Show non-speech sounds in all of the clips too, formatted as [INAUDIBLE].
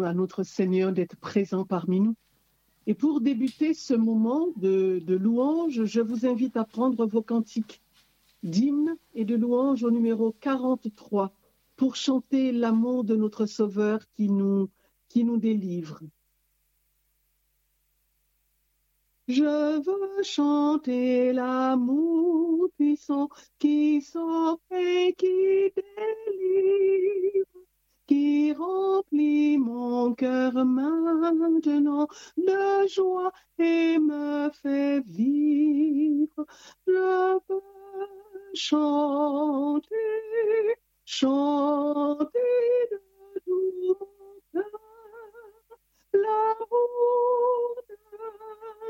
à notre Seigneur d'être présent parmi nous. Et pour débuter ce moment de, louange, je vous invite à prendre vos cantiques d'hymne et de louange au numéro 43 pour chanter l'amour de notre Sauveur qui nous, qui nous délivre. Je veux chanter l'amour puissant qui sauve et qui délivre, qui remplit mon cœur maintenant de joie et me fait vivre. Je veux chanter, chanter de tout mon cœur l'amour de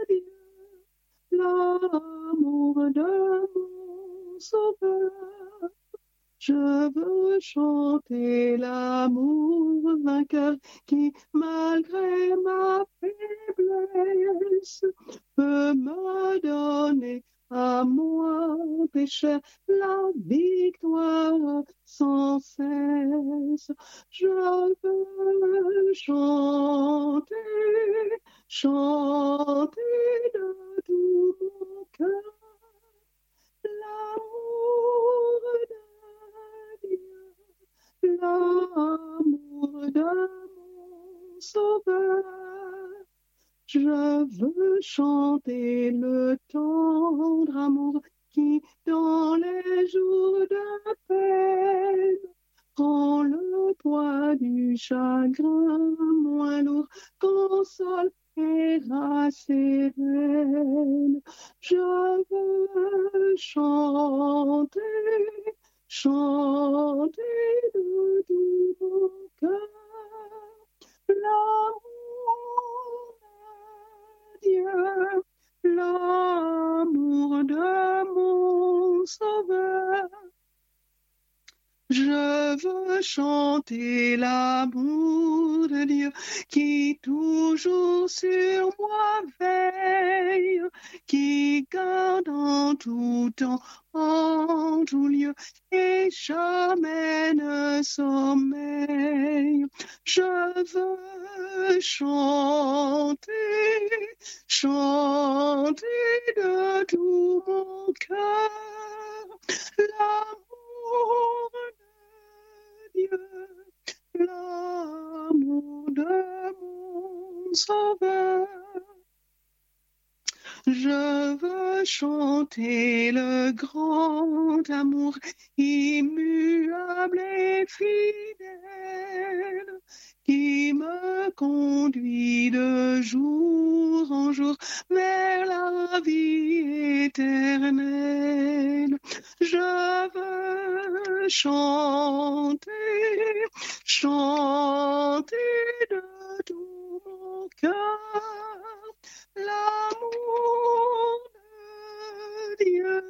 Dieu, l'amour de mon Sauveur. Je veux chanter l'amour vainqueur qui, malgré ma faiblesse, peut me donner à moi, pécheur, la victoire sans cesse. Je veux chanter, chanter de tout mon cœur l'amour l'amour de mon Sauveur. Je veux chanter le tendre amour qui, dans les jours de peine, rend le poids du chagrin moins lourd, console et rassérène. Je veux chanter, chanter de tout mon cœur l'amour Dieu, l'amour de mon Sauveur. Je veux chanter l'amour de Dieu qui toujours sur moi veille, qui garde en tout temps, en tout lieu, et jamais ne sommeille. Je veux chanter, chanter de tout mon cœur l'amour Dieu, l'amour de mon. Je veux chanter le grand amour immuable et fidèle qui me conduit de jour en jour vers la vie éternelle. Je veux chanter, chanter de tout mon cœur l'amour de Dieu,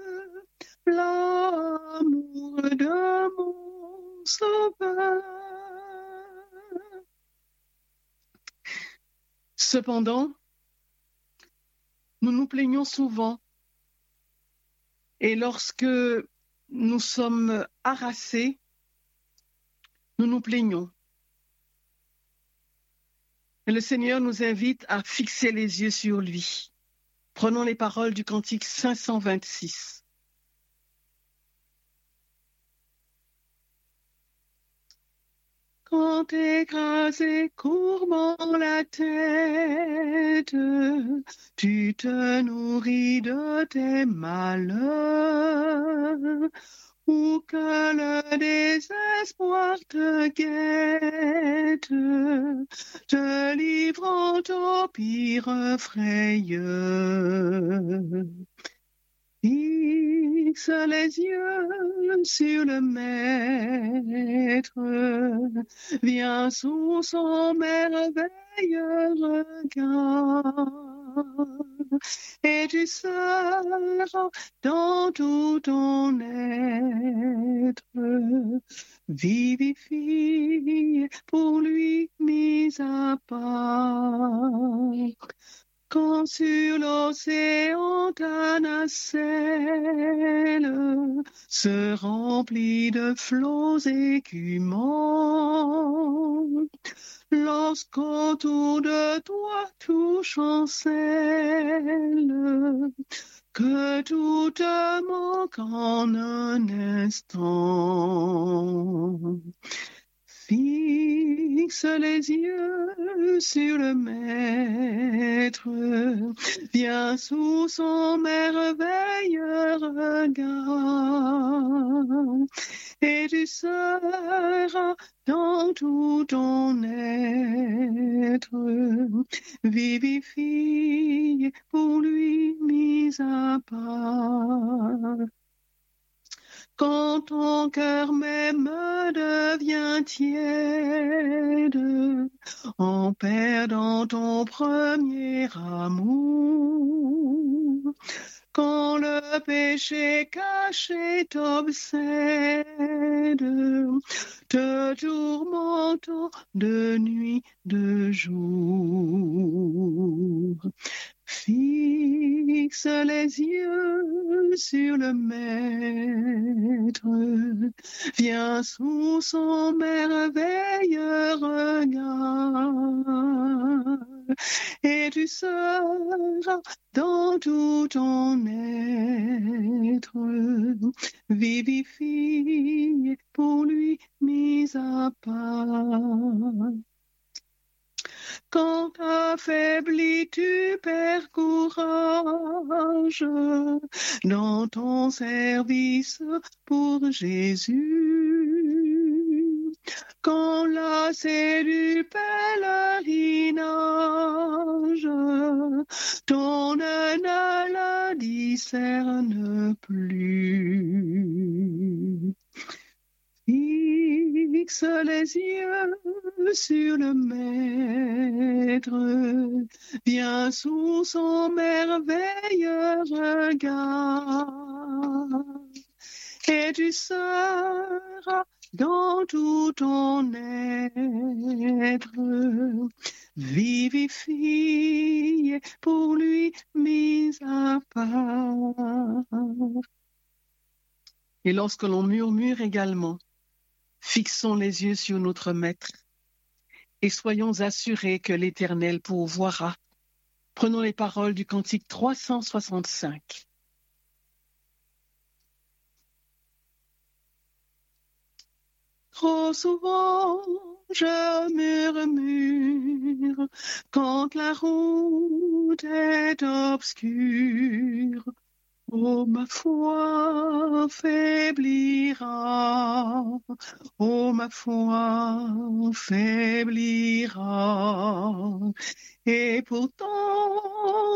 l'amour de mon Sauveur. Cependant, nous nous plaignons souvent et lorsque nous sommes harassés, nous nous plaignons. Et le Seigneur nous invite à fixer les yeux sur lui. Prenons les paroles du cantique 526. Quand courbant la tête, tu te nourris de tes malheurs, ou que le désespoir te guette, te livrant au pire frayeur. Fixe les yeux sur le Maître, viens sous son merveilleux regard, et tu seras dans tout ton être, vivifié pour lui mis à part. Quand sur l'océan ta nacelle se remplit de flots écumants, lorsqu'autour de toi tout chancelle, que tout te manque en un instant. Fixe les yeux sur le Maître, viens sous son merveilleux regard, et tu seras dans tout ton être, vivifié pour lui mis à part. Quand ton cœur même devient tiède, en perdant ton premier amour, quand le péché caché t'obsède, te tourmentant de nuit, de jour. Fixe les yeux sur le Maître, viens sous son merveilleux regard, et tu seras dans tout ton être, vivifié pour lui mis à part. Quand affaibli, tu perds courage dans ton service pour Jésus? Quand lassé du pèlerinage, ton ne la discerne plus. Fixe les yeux sur le Maître, viens sous son merveilleux regard, et tu seras dans tout ton être, vivifié pour lui mis à part. Et lorsque l'on murmure également, fixons les yeux sur notre Maître et soyons assurés que l'Éternel pourvoira. Prenons les paroles du cantique 365. Trop souvent, je murmure quand la route est obscure. Oh, ma foi faiblira, oh, ma foi faiblira. Et pourtant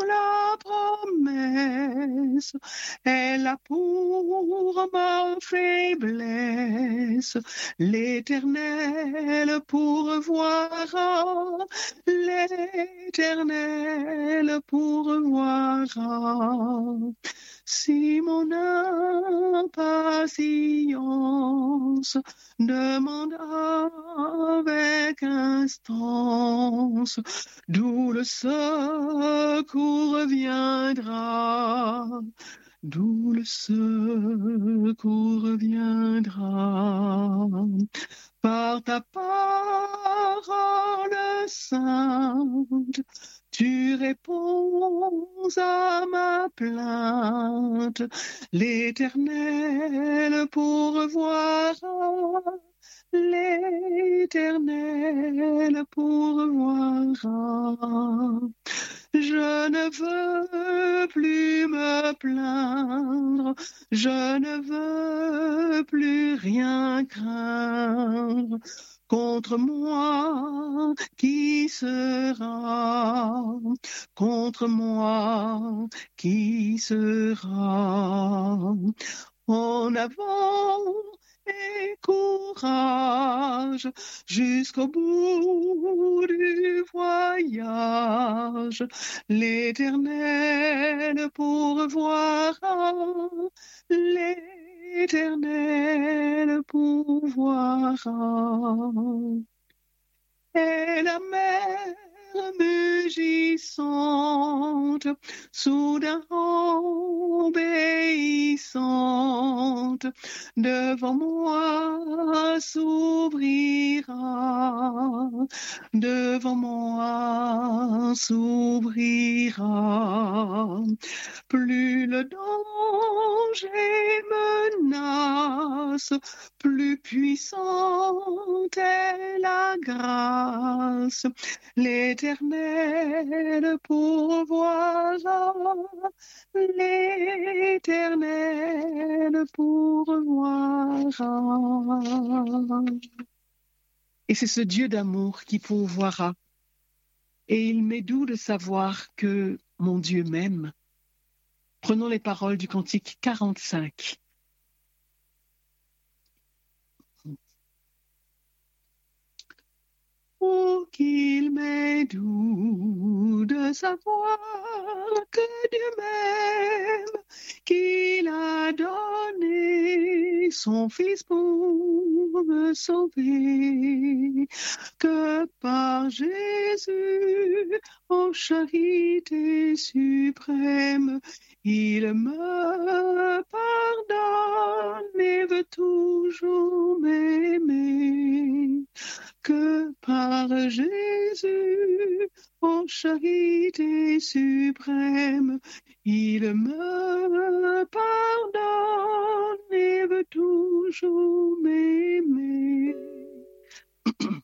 la promesse est là pour ma faiblesse. L'éternel pourvoira, l'éternel pourvoira. Si mon impatience demande avec instance, d'où le secours viendra, d'où le secours viendra. Par ta parole sainte, tu réponds à ma plainte, l'éternel pourvoira, l'éternel pourvoira. Je ne veux plus me plaindre, je ne veux plus rien craindre. Contre moi, qui sera? Contre moi, qui sera? En avant et courage jusqu'au bout du voyage. L'éternel pourvoira, l'éternel pourvoira. Et la mer mugissante soudain obéissante, devant moi s'ouvrira, devant moi s'ouvrira. Plus le danger menace, plus puissante est la grâce. L'éternel pourvoira, l'éternel pourvoira. Et c'est ce Dieu d'amour qui pourvoira. Et il m'est doux de savoir que mon Dieu m'aime. Prenons les paroles du cantique 45. Oh, qu'il m'est doux de savoir que Dieu m'aime, qu'il a donné son Fils pour me sauver, que par Jésus, en charité suprême, il me pardonne et veut toujours m'aimer que par Jésus, en charité suprême, il me pardonne et veut toujours m'aimer. [CLEARS THROAT]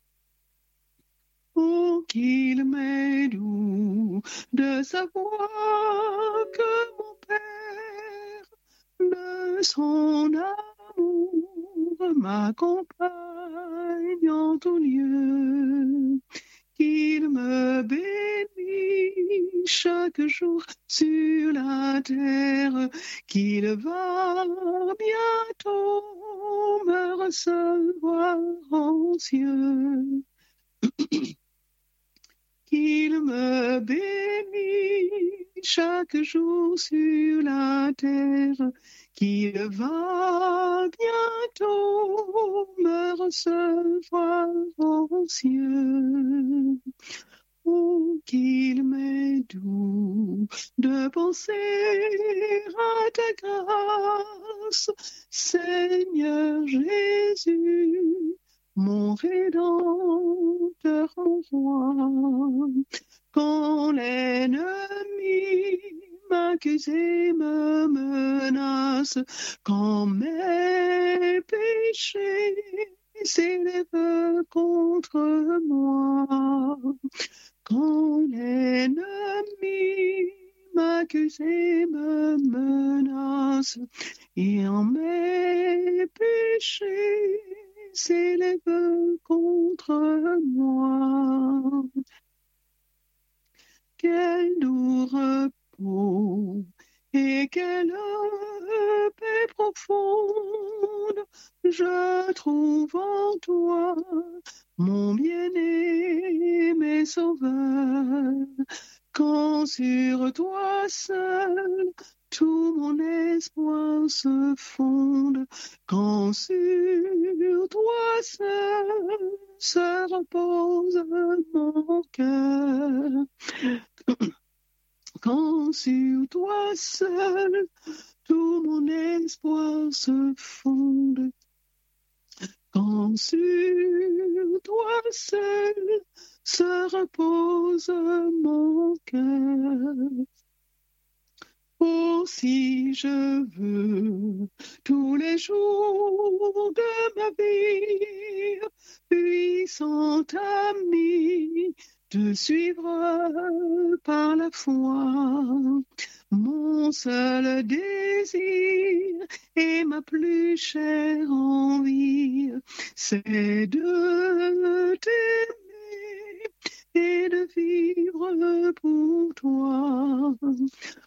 oh, qu'il m'est doux de savoir que mon Père, de son amour, m'accompagne en tout lieu, qu'il me bénit chaque jour sur la terre, qu'il va bientôt me recevoir en cieux. [CLEARS THROAT] qu'il me bénit chaque jour sur la terre, qu'il va bientôt me recevoir aux cieux. Oh, qu'il m'est doux de penser à ta grâce, Seigneur Jésus, mon rédempteur, mon roi. Quand l'ennemi m'accuse et me menace, quand mes péchés s'élèvent contre moi, quand l'ennemi m'accuse et me menace, et en mes péchés s'élève contre moi. Quel doux repos et quelle paix profonde je trouve en toi, mon bien-aimé sauveur, quand sur toi seul tout mon espoir se fonde, quand sur toi seul se repose mon cœur. [COUGHS] Quand sur toi seul tout mon espoir se fonde, quand sur toi seul se repose mon cœur. Si je veux tous les jours de ma vie, puissant ami, te suivre par la foi. Mon seul désir et ma plus chère envie, c'est de t'aimer et de vivre pour toi.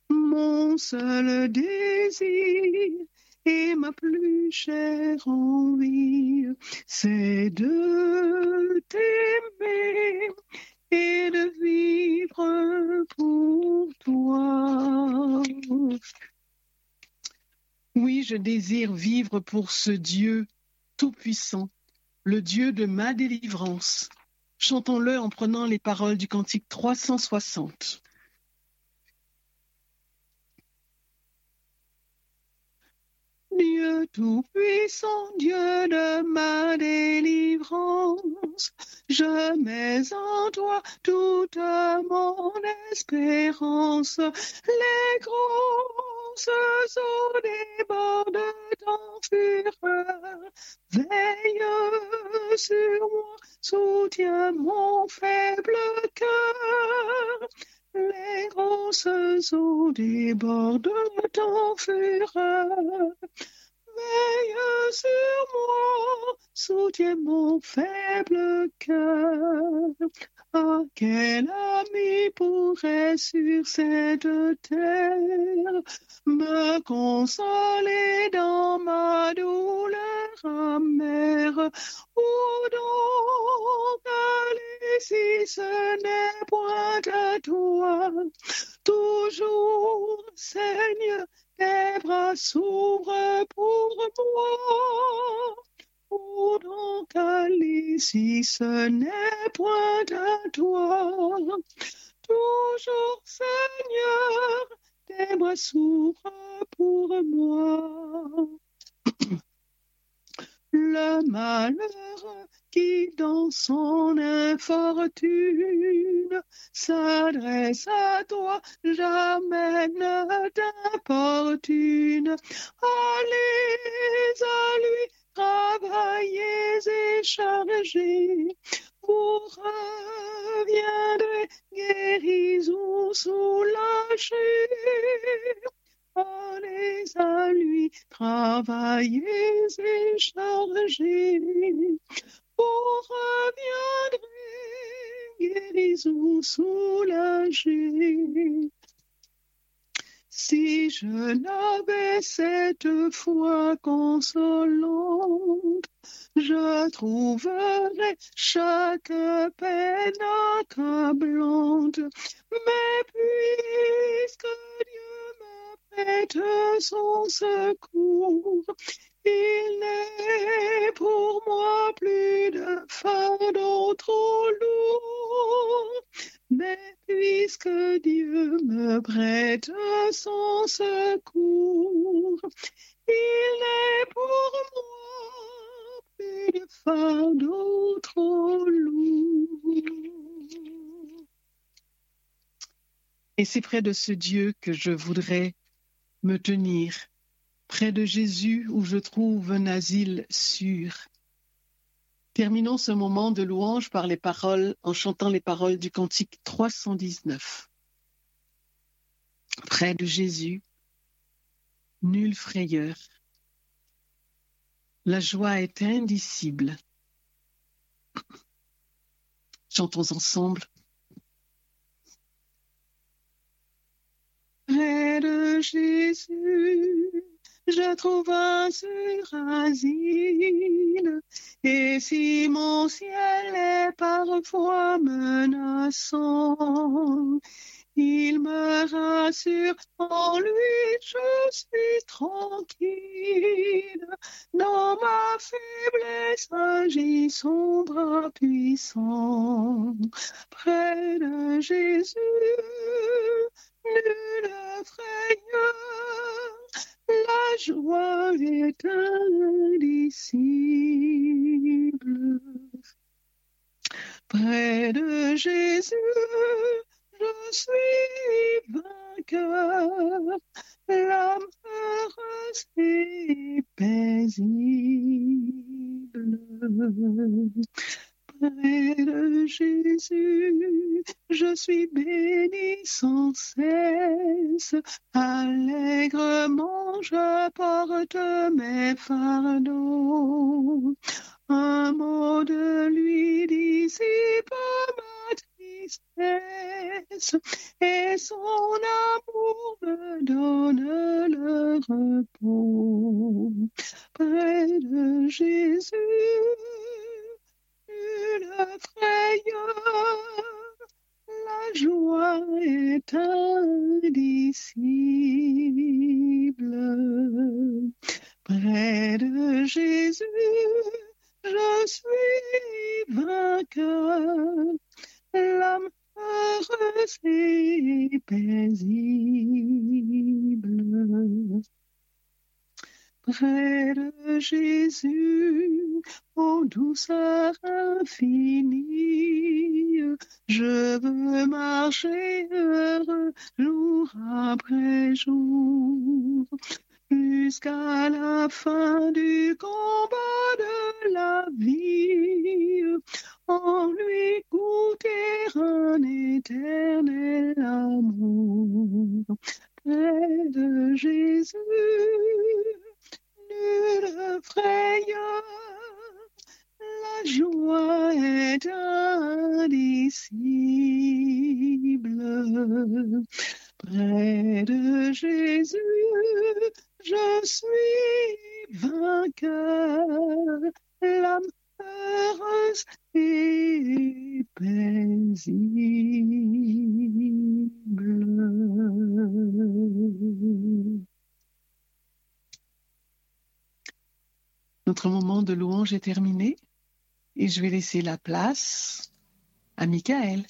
Mon seul désir et ma plus chère envie, c'est de t'aimer et de vivre pour toi. Oui, je désire vivre pour ce Dieu tout-puissant, le Dieu de ma délivrance. Chantons-le en prenant les paroles du cantique 360. Dieu tout-puissant, Dieu de ma délivrance, je mets en toi toute mon espérance, les gros grosses eaux débordent en fureur. Veille sur moi, soutiens mon faible cœur. Les grosses eaux débordent en fureur. Veille sur moi, soutiens mon faible cœur. Quel ami pourrait sur cette terre me consoler dans ma douleur amère? Où donc aller si ce n'est point à toi? Toujours, Seigneur, tes bras s'ouvrent pour moi. Où donc aller si ce n'est point à toi? Toujours, Seigneur, tes bras s'ouvrent pour moi. [CLEARS THROAT] Le malheur qui dans son infortune s'adresse à toi, jamais ne t'importune. Allez à lui, travaillez et chargez, vous reviendrez guéris ou soulagés. Allez à lui, travaillez et chargez, vous reviendrez guéris ou soulagés. Si je n'avais cette foi consolante, je trouverais chaque peine accablante. Mais puisque Dieu me prête son secours, il n'est pour moi plus de fardeau trop lourd. Mais puisque Dieu me prête son secours, il n'est pour moi plus de fardeau trop lourd. Et c'est près de ce Dieu que je voudrais me tenir, près de Jésus où je trouve un asile sûr. Terminons ce moment de louange par les paroles, en chantant les paroles du cantique 319. Près de Jésus, nulle frayeur. La joie est indicible. Chantons ensemble. Près de Jésus, je trouve un sûr asile. Et si mon ciel est parfois menaçant, il me rassure, en lui je suis tranquille. Dans ma faiblesse agit son bras puissant. Près de Jésus, nulle frayeur, la joie est indicible. Près de Jésus, je suis vainqueur, l'âme heureuse et paisible. Près de Jésus, je suis béni sans cesse. Allègrement, je porte mes fardeaux. Un mot de lui dissipe ma tristesse et son amour me donne le repos. Près de Jésus, frayeur, la joie est indicible. Près de Jésus, je suis vainqueur, l'âme heureuse et paisible. Près de Jésus, en douceur infinie. Je veux marcher heureux jour après jour jusqu'à la fin du combat de la vie, en lui goûter un éternel amour. Près de Jésus, nulle frayeur, la joie est indicible. Près de Jésus, je suis vainqueur, l'âme heureuse et paisible. Notre moment de louange est terminé et je vais laisser la place à Michael.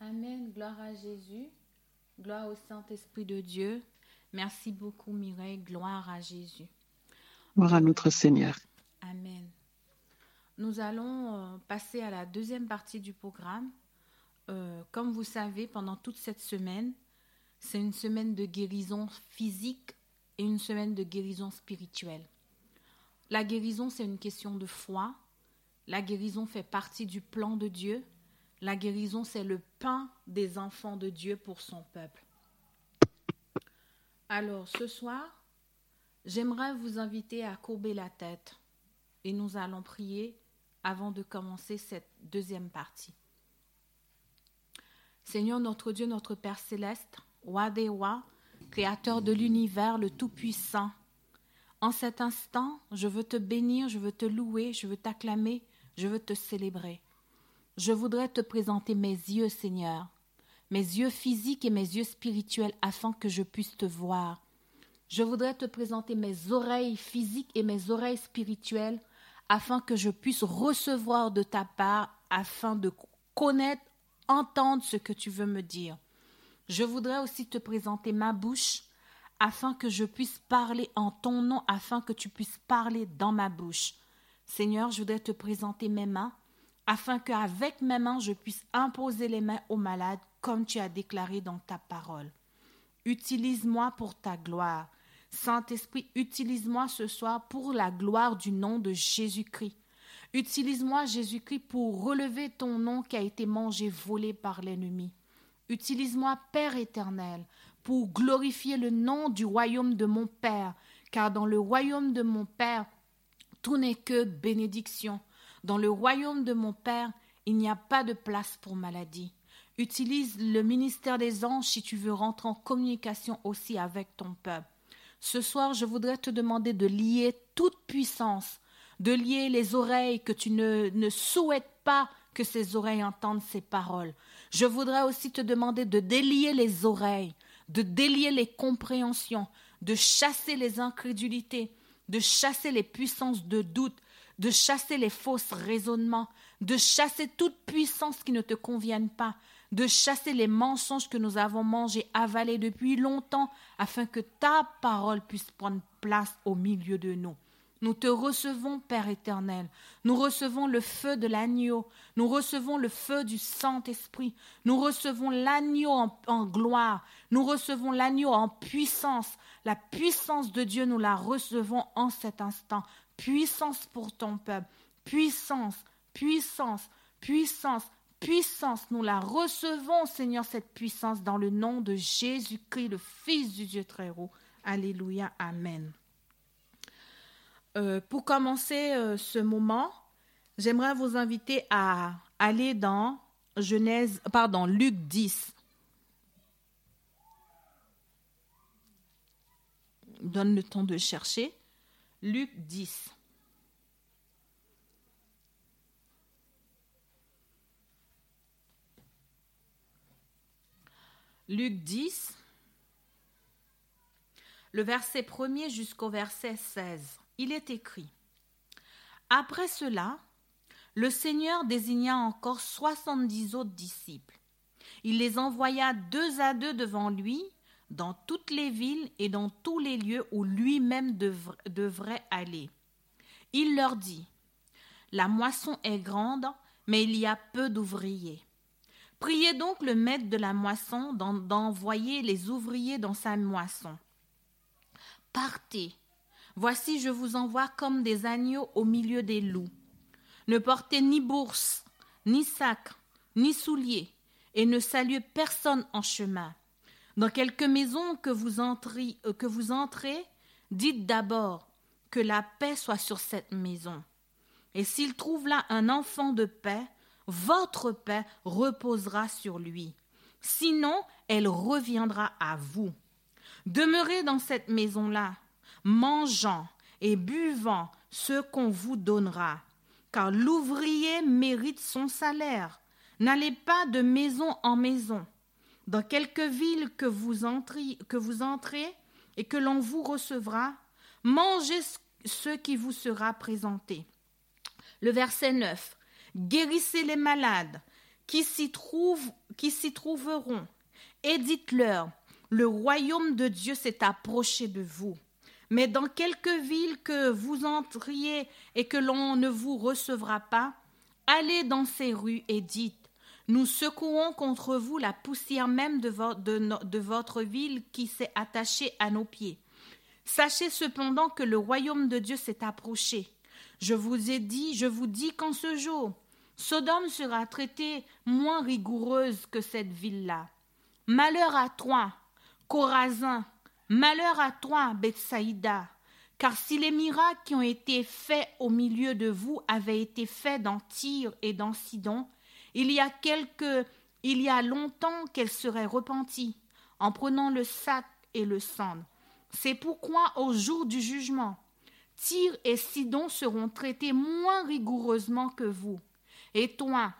Amen, gloire à Jésus, gloire au Saint-Esprit de Dieu. Merci beaucoup Mireille, gloire à Jésus. Gloire à notre Seigneur. Amen. Nous allons euh, passer à la deuxième partie du programme. Euh, comme vous savez, pendant toute cette semaine, c'est une semaine de guérison physique et une semaine de guérison spirituelle. La guérison, c'est une question de foi. La guérison fait partie du plan de Dieu. La guérison, c'est le pain des enfants de Dieu pour son peuple. Alors, ce soir, j'aimerais vous inviter à courber la tête et nous allons prier avant de commencer cette deuxième partie. Seigneur notre Dieu, notre Père céleste, roi des rois, créateur de l'univers, le Tout-Puissant, en cet instant, je veux te bénir, je veux te louer, je veux t'acclamer, je veux te célébrer. Je voudrais te présenter mes yeux, Seigneur, mes yeux physiques et mes yeux spirituels, afin que je puisse te voir. Je voudrais te présenter mes oreilles physiques et mes oreilles spirituelles, afin que je puisse recevoir de ta part, afin de connaître, entendre ce que tu veux me dire. Je voudrais aussi te présenter ma bouche, afin que je puisse parler en ton nom, afin que tu puisses parler dans ma bouche. Seigneur, je voudrais te présenter mes mains, afin qu'avec mes mains, je puisse imposer les mains aux malades, comme tu as déclaré dans ta parole. Utilise-moi pour ta gloire. Saint-Esprit, utilise-moi ce soir pour la gloire du nom de Jésus-Christ. Utilise-moi, Jésus-Christ, pour relever ton nom qui a été mangé, volé par l'ennemi. Utilise-moi, Père éternel, pour glorifier le nom du royaume de mon Père, car dans le royaume de mon Père, tout n'est que bénédiction. Dans le royaume de mon Père, il n'y a pas de place pour maladie. Utilise le ministère des anges si tu veux rentrer en communication aussi avec ton peuple. Ce soir, je voudrais te demander de lier toute puissance, de lier les oreilles que tu ne, ne souhaites pas que ces oreilles entendent ces paroles. Je voudrais aussi te demander de délier les oreilles, de délier les compréhensions, de chasser les incrédulités, de chasser les puissances de doute, de chasser les fausses raisonnements, de chasser toute puissance qui ne te convienne pas, de chasser les mensonges que nous avons mangés, avalés depuis longtemps, afin que ta parole puisse prendre place au milieu de nous. Nous te recevons, Père éternel. Nous recevons le feu de l'agneau. Nous recevons le feu du Saint-Esprit. Nous recevons l'agneau en, gloire. Nous recevons l'agneau en puissance. La puissance de Dieu, nous la recevons en cet instant. Puissance pour ton peuple. Puissance, puissance, puissance, puissance. Nous la recevons, Seigneur, cette puissance dans le nom de Jésus-Christ, le Fils du Dieu très haut. Alléluia. Amen. Euh, pour commencer euh, ce moment, j'aimerais vous inviter à aller dans Genèse, pardon, Luc 10. Donne le temps de chercher. Luc 10. Luc 10, le verset 1er jusqu'au verset 16 il est écrit Après cela, le Seigneur désigna encore soixante-dix autres disciples. Il les envoya deux à deux devant lui, dans toutes les villes et dans tous les lieux où lui-même devrait aller. Il leur dit, La moisson est grande, mais il y a peu d'ouvriers. Priez donc le maître de la moisson d'envoyer les ouvriers dans sa moisson. Partez. Voici, je vous envoie comme des agneaux au milieu des loups. Ne portez ni bourse, ni sac, ni souliers, et ne saluez personne en chemin. Dans quelque maison que vous, entrez, euh, que vous entrez, dites d'abord que la paix soit sur cette maison. Et s'il trouve là un enfant de paix, votre paix reposera sur lui. Sinon, elle reviendra à vous. Demeurez dans cette maison-là, mangeant et buvant ce qu'on vous donnera, car l'ouvrier mérite son salaire. N'allez pas de maison en maison. Dans quelque ville que vous, entrez, et que l'on vous recevra, mangez ce qui vous sera présenté. Le verset 9. Guérissez les malades qui s'y trouvent, qui s'y trouveront, et dites-leur, le royaume de Dieu s'est approché de vous. Mais dans quelque ville que vous entriez et que l'on ne vous recevra pas, allez dans ces rues et dites, nous secouons contre vous la poussière même de, de votre ville qui s'est attachée à nos pieds. Sachez cependant que le royaume de Dieu s'est approché. Je vous ai dit, je vous dis qu'en ce jour, Sodome sera traitée moins rigoureuse que cette ville-là. Malheur à toi, Corazin, malheur à toi, Bethsaïda, car si les miracles qui ont été faits au milieu de vous avaient été faits dans Tyr et dans Sidon, il y a quelque, il y a longtemps qu'elle serait repentie en prenant le sac et le cendre. C'est pourquoi au jour du jugement, Tyr et Sidon seront traités moins rigoureusement que vous. Et toi,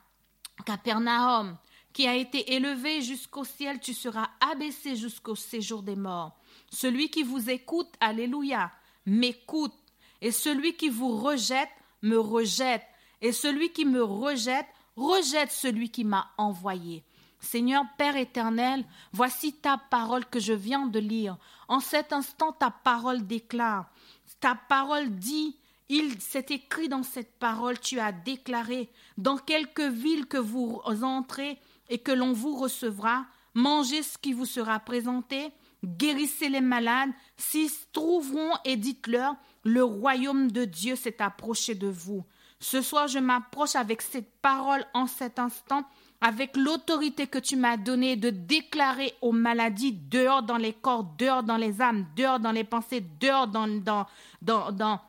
Capernaum, qui a été élevé jusqu'au ciel, tu seras abaissé jusqu'au séjour des morts. Celui qui vous écoute, alléluia, m'écoute. Et celui qui vous rejette, me rejette. Et celui qui me rejette, rejette celui qui m'a envoyé. Seigneur Père éternel, voici ta parole que je viens de lire. En cet instant, ta parole déclare. Ta parole dit, il s'est écrit dans cette parole, tu as déclaré, dans quelque ville que vous entrez et que l'on vous recevra, mangez ce qui vous sera présenté, guérissez les malades, s'ils trouveront et dites-leur, le royaume de Dieu s'est approché de vous. Ce soir, je m'approche avec cette parole en cet instant, avec l'autorité que tu m'as donnée de déclarer aux maladies dehors dans les corps, dehors dans les âmes, dehors dans les pensées, dehors dans, dans, dans, dans,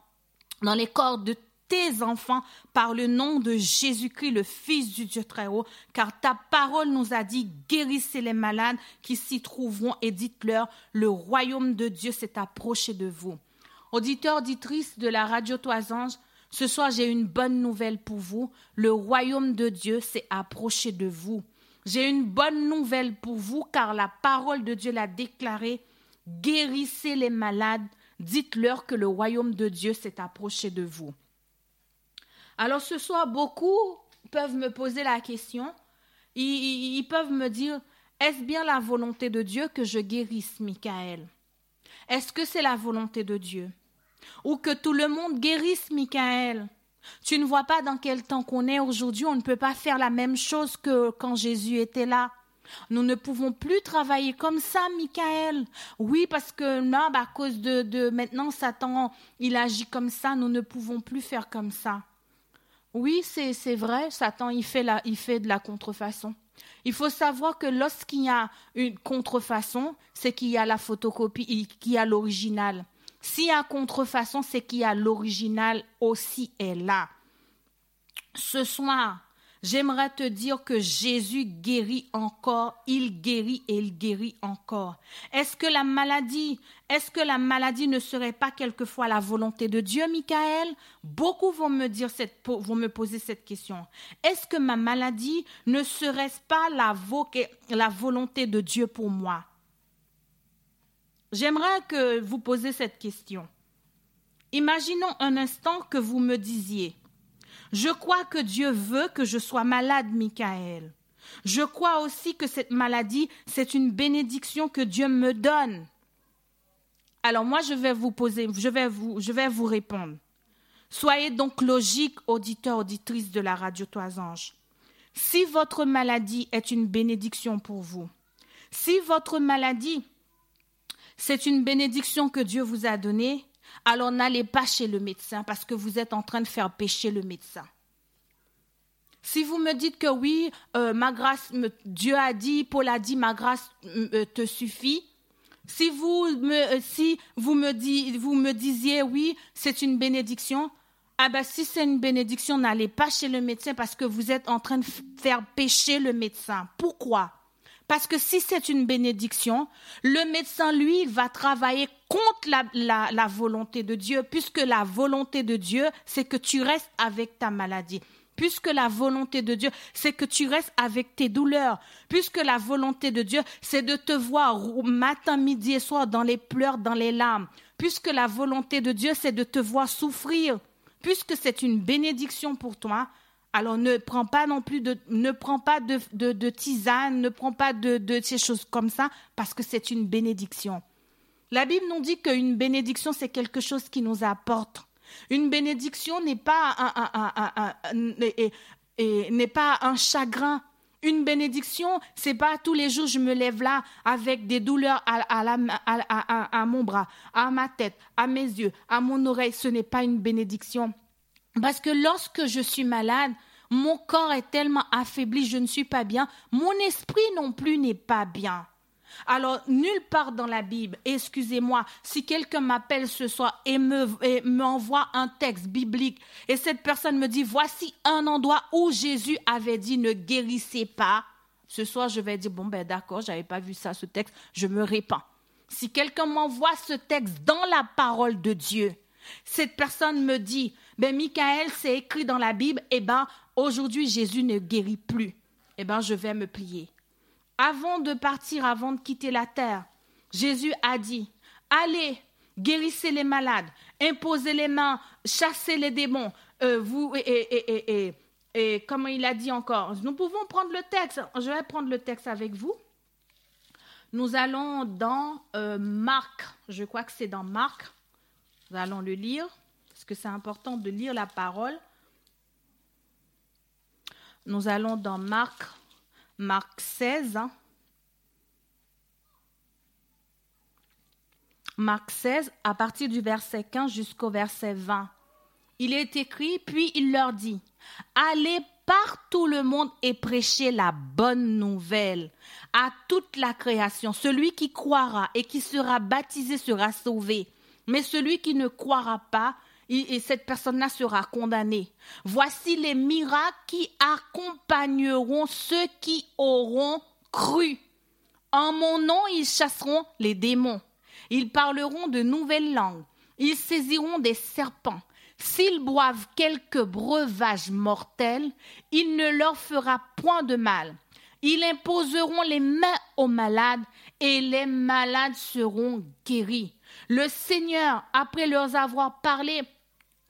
dans les corps de tes enfants par le nom de Jésus-Christ, le Fils du Dieu très haut, car ta parole nous a dit, guérissez les malades qui s'y trouveront et dites-leur, le royaume de Dieu s'est approché de vous. Auditeurs, auditrices de la radio Toisange, ce soir, j'ai une bonne nouvelle pour vous. Le royaume de Dieu s'est approché de vous. J'ai une bonne nouvelle pour vous car la parole de Dieu l'a déclaré. Guérissez les malades, dites-leur que le royaume de Dieu s'est approché de vous. Alors ce soir, beaucoup peuvent me poser la question, ils, peuvent me dire, est-ce bien la volonté de Dieu que je guérisse Michael? Est-ce que c'est la volonté de Dieu? Ou que tout le monde guérisse Michael? Tu ne vois pas dans quel temps qu'on est aujourd'hui, on ne peut pas faire la même chose que quand Jésus était là. Nous ne pouvons plus travailler comme ça, Michael. Oui, parce que non, à cause de maintenant, Satan, il agit comme ça, nous ne pouvons plus faire comme ça. Oui, c'est vrai, Satan, il fait, de la contrefaçon. Il faut savoir que lorsqu'il y a une contrefaçon, c'est qu'il y a la photocopie, qu'il y a l'original. S'il y a contrefaçon, c'est qu'il y a l'original aussi est là. Ce soir, j'aimerais te dire que Jésus guérit encore, il guérit et il guérit encore. Est-ce que la maladie, est-ce que la maladie ne serait pas quelquefois la volonté de Dieu, Michael? Beaucoup vont me dire cette, poser cette question. Est-ce que ma maladie ne serait-ce pas la volonté de Dieu pour moi? J'aimerais que vous posiez cette question. Imaginons un instant que vous me disiez Je crois que Dieu veut que je sois malade, Michael. Je crois aussi que cette maladie, c'est une bénédiction que Dieu me donne. Alors moi, je vais vous poser, je vais vous, je vais vous répondre. Soyez donc logique, auditeur, auditrice de la radio Toisange. Si votre maladie est une bénédiction pour vous, si votre maladie, c'est une bénédiction que Dieu vous a donnée, alors n'allez pas chez le médecin parce que vous êtes en train de faire pécher le médecin. Si vous me dites que oui, euh, ma grâce, Dieu a dit, Paul a dit, ma grâce euh, te suffit. Si vous me, euh, si vous me, vous me disiez oui, c'est une bénédiction, ah ben si c'est une bénédiction, n'allez pas chez le médecin parce que vous êtes en train de faire pécher le médecin. Pourquoi? Parce que si c'est une bénédiction, le médecin, lui, va travailler contre la, la volonté de Dieu, puisque la volonté de Dieu, c'est que tu restes avec ta maladie. Puisque la volonté de Dieu, c'est que tu restes avec tes douleurs, puisque la volonté de Dieu, c'est de te voir matin, midi et soir dans les pleurs, dans les larmes, puisque la volonté de Dieu, c'est de te voir souffrir, puisque c'est une bénédiction pour toi, alors ne prends pas non plus de, ne prends pas de, tisane, ne prends pas de, de ces choses comme ça, parce que c'est une bénédiction. La Bible nous dit qu'une bénédiction, c'est quelque chose qui nous apporte. Une bénédiction n'est pas un, chagrin. Une bénédiction, c'est pas tous les jours je me lève là avec des douleurs à, mon bras, à ma tête, à mes yeux, à mon oreille. Ce n'est pas une bénédiction. Parce que lorsque je suis malade, mon corps est tellement affaibli, je ne suis pas bien. Mon esprit non plus n'est pas bien. Alors, nulle part dans la Bible, excusez-moi, si quelqu'un m'appelle ce soir et m'envoie un texte biblique et cette personne me dit, voici un endroit où Jésus avait dit ne guérissez pas, ce soir je vais dire, bon ben d'accord, j'avais pas vu ça, ce texte, je me répands. Si quelqu'un m'envoie ce texte dans la parole de Dieu, cette personne me dit, ben Michael, c'est écrit dans la Bible, eh ben aujourd'hui Jésus ne guérit plus. Eh ben je vais me plier. Avant de partir, avant de quitter la terre, Jésus a dit, allez, guérissez les malades, imposez les mains, chassez les démons. Euh, vous et, et, comment il a dit encore, nous pouvons prendre le texte. Je vais prendre le texte avec vous. Nous allons dans euh, Marc, je crois que c'est dans Marc. Nous allons le lire, parce que c'est important de lire la parole. Nous allons dans Marc Marc 16. Marc 16, à partir du verset 15 jusqu'au verset 20. Il est écrit, puis il leur dit, Allez par tout le monde et prêchez la bonne nouvelle à toute la création. Celui qui croira et qui sera baptisé sera sauvé, mais celui qui ne croira pas et cette personne-là sera condamnée. Voici les miracles qui accompagneront ceux qui auront cru. En mon nom, ils chasseront les démons. Ils parleront de nouvelles langues. Ils saisiront des serpents. S'ils boivent quelques breuvages mortels, il ne leur fera point de mal. Ils imposeront les mains aux malades et les malades seront guéris. Le Seigneur, après leur avoir parlé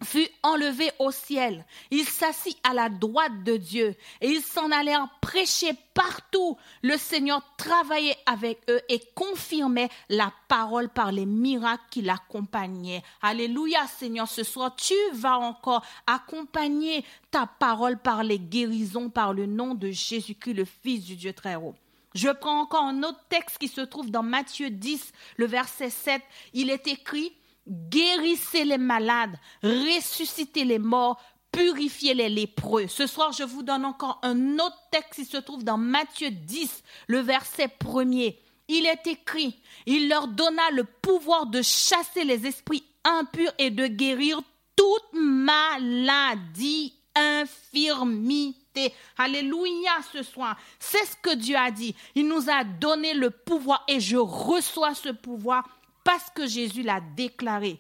fut enlevé au ciel. Il s'assit à la droite de Dieu et ils s'en allèrent prêcher partout. Le Seigneur travaillait avec eux et confirmait la parole par les miracles qui l'accompagnaient. Alléluia Seigneur, ce soir tu vas encore accompagner ta parole par les guérisons par le nom de Jésus-Christ, le Fils du Dieu très haut. Je prends encore un autre texte qui se trouve dans Matthieu 10, le verset 7. Il est écrit, guérissez les malades, ressuscitez les morts, purifiez les lépreux. Ce soir, je vous donne encore un autre texte qui se trouve dans Matthieu 10, le verset premier. Il est écrit, il leur donna le pouvoir de chasser les esprits impurs et de guérir toute maladie, infirmité. Alléluia ce soir. C'est ce que Dieu a dit. Il nous a donné le pouvoir et je reçois ce pouvoir parce que Jésus l'a déclaré.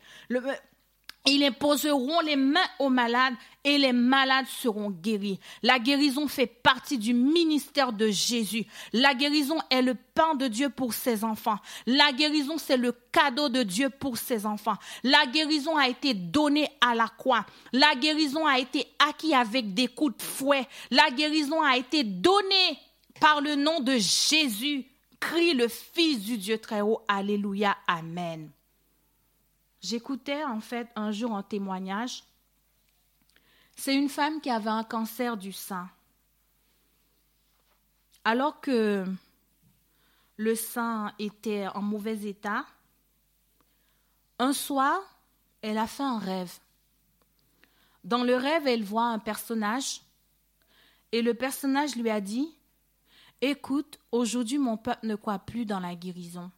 ils imposeront les mains aux malades et les malades seront guéris. La guérison fait partie du ministère de Jésus. La guérison est le pain de Dieu pour ses enfants. La guérison, c'est le cadeau de Dieu pour ses enfants. La guérison a été donnée à la croix. La guérison a été acquise avec des coups de fouet. La guérison a été donnée par le nom de Jésus, crie le Fils du Dieu très haut. Alléluia, Amen. J'écoutais en fait un jour un témoignage. C'est une femme qui avait un cancer du sein. Alors que le sein était en mauvais état, un soir, elle a fait un rêve. Dans le rêve, elle voit un personnage et le personnage lui a dit, Écoute, aujourd'hui mon peuple ne croit plus dans la guérison.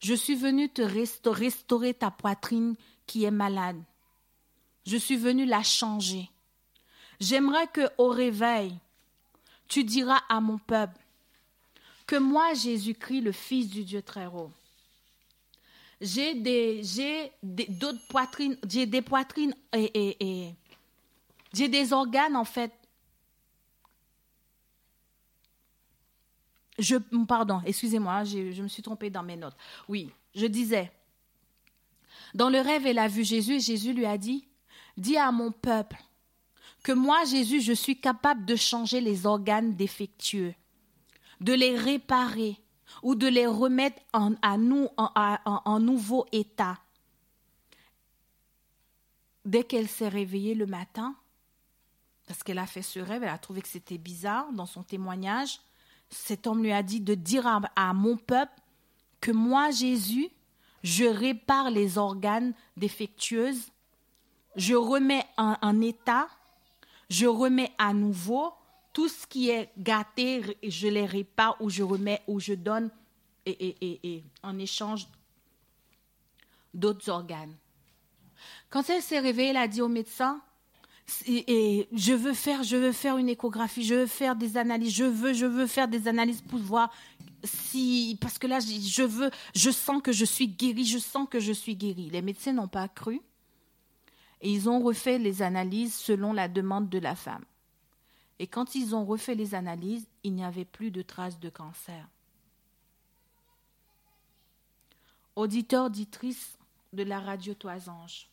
Je suis venu te restaurer, ta poitrine qui est malade. Je suis venu la changer. J'aimerais que au réveil, tu diras à mon peuple que moi, Jésus-Christ, le Fils du Dieu très haut, j'ai des, poitrines, j'ai des poitrines et, et j'ai des organes en fait Pardon, excusez-moi, je me suis trompée dans mes notes. Oui, je disais, dans le rêve, elle a vu Jésus et Jésus lui a dit, dis à mon peuple que moi, Jésus, je suis capable de changer les organes défectueux, de les réparer ou de les remettre à en nouveau état. Dès qu'elle s'est réveillée le matin, parce qu'elle a fait ce rêve, elle a trouvé que c'était bizarre dans son témoignage, cet homme lui a dit de dire à, mon peuple que moi, Jésus, je répare les organes défectueuses, je remets en, état, je remets à nouveau tout ce qui est gâté, je les répare ou je remets ou je donne et en échange d'autres organes. Quand elle s'est réveillée, elle a dit au médecin, et, je veux faire, je veux faire une échographie, je veux faire des analyses, je veux, je veux faire des analyses pour voir si, parce que là, je veux, je sens que je suis guérie, je sens que je suis guérie. Les médecins n'ont pas cru et ils ont refait les analyses selon la demande de la femme. Et quand ils ont refait les analyses, il n'y avait plus de traces de cancer. Auditeur, auditrice de la radio Toisange,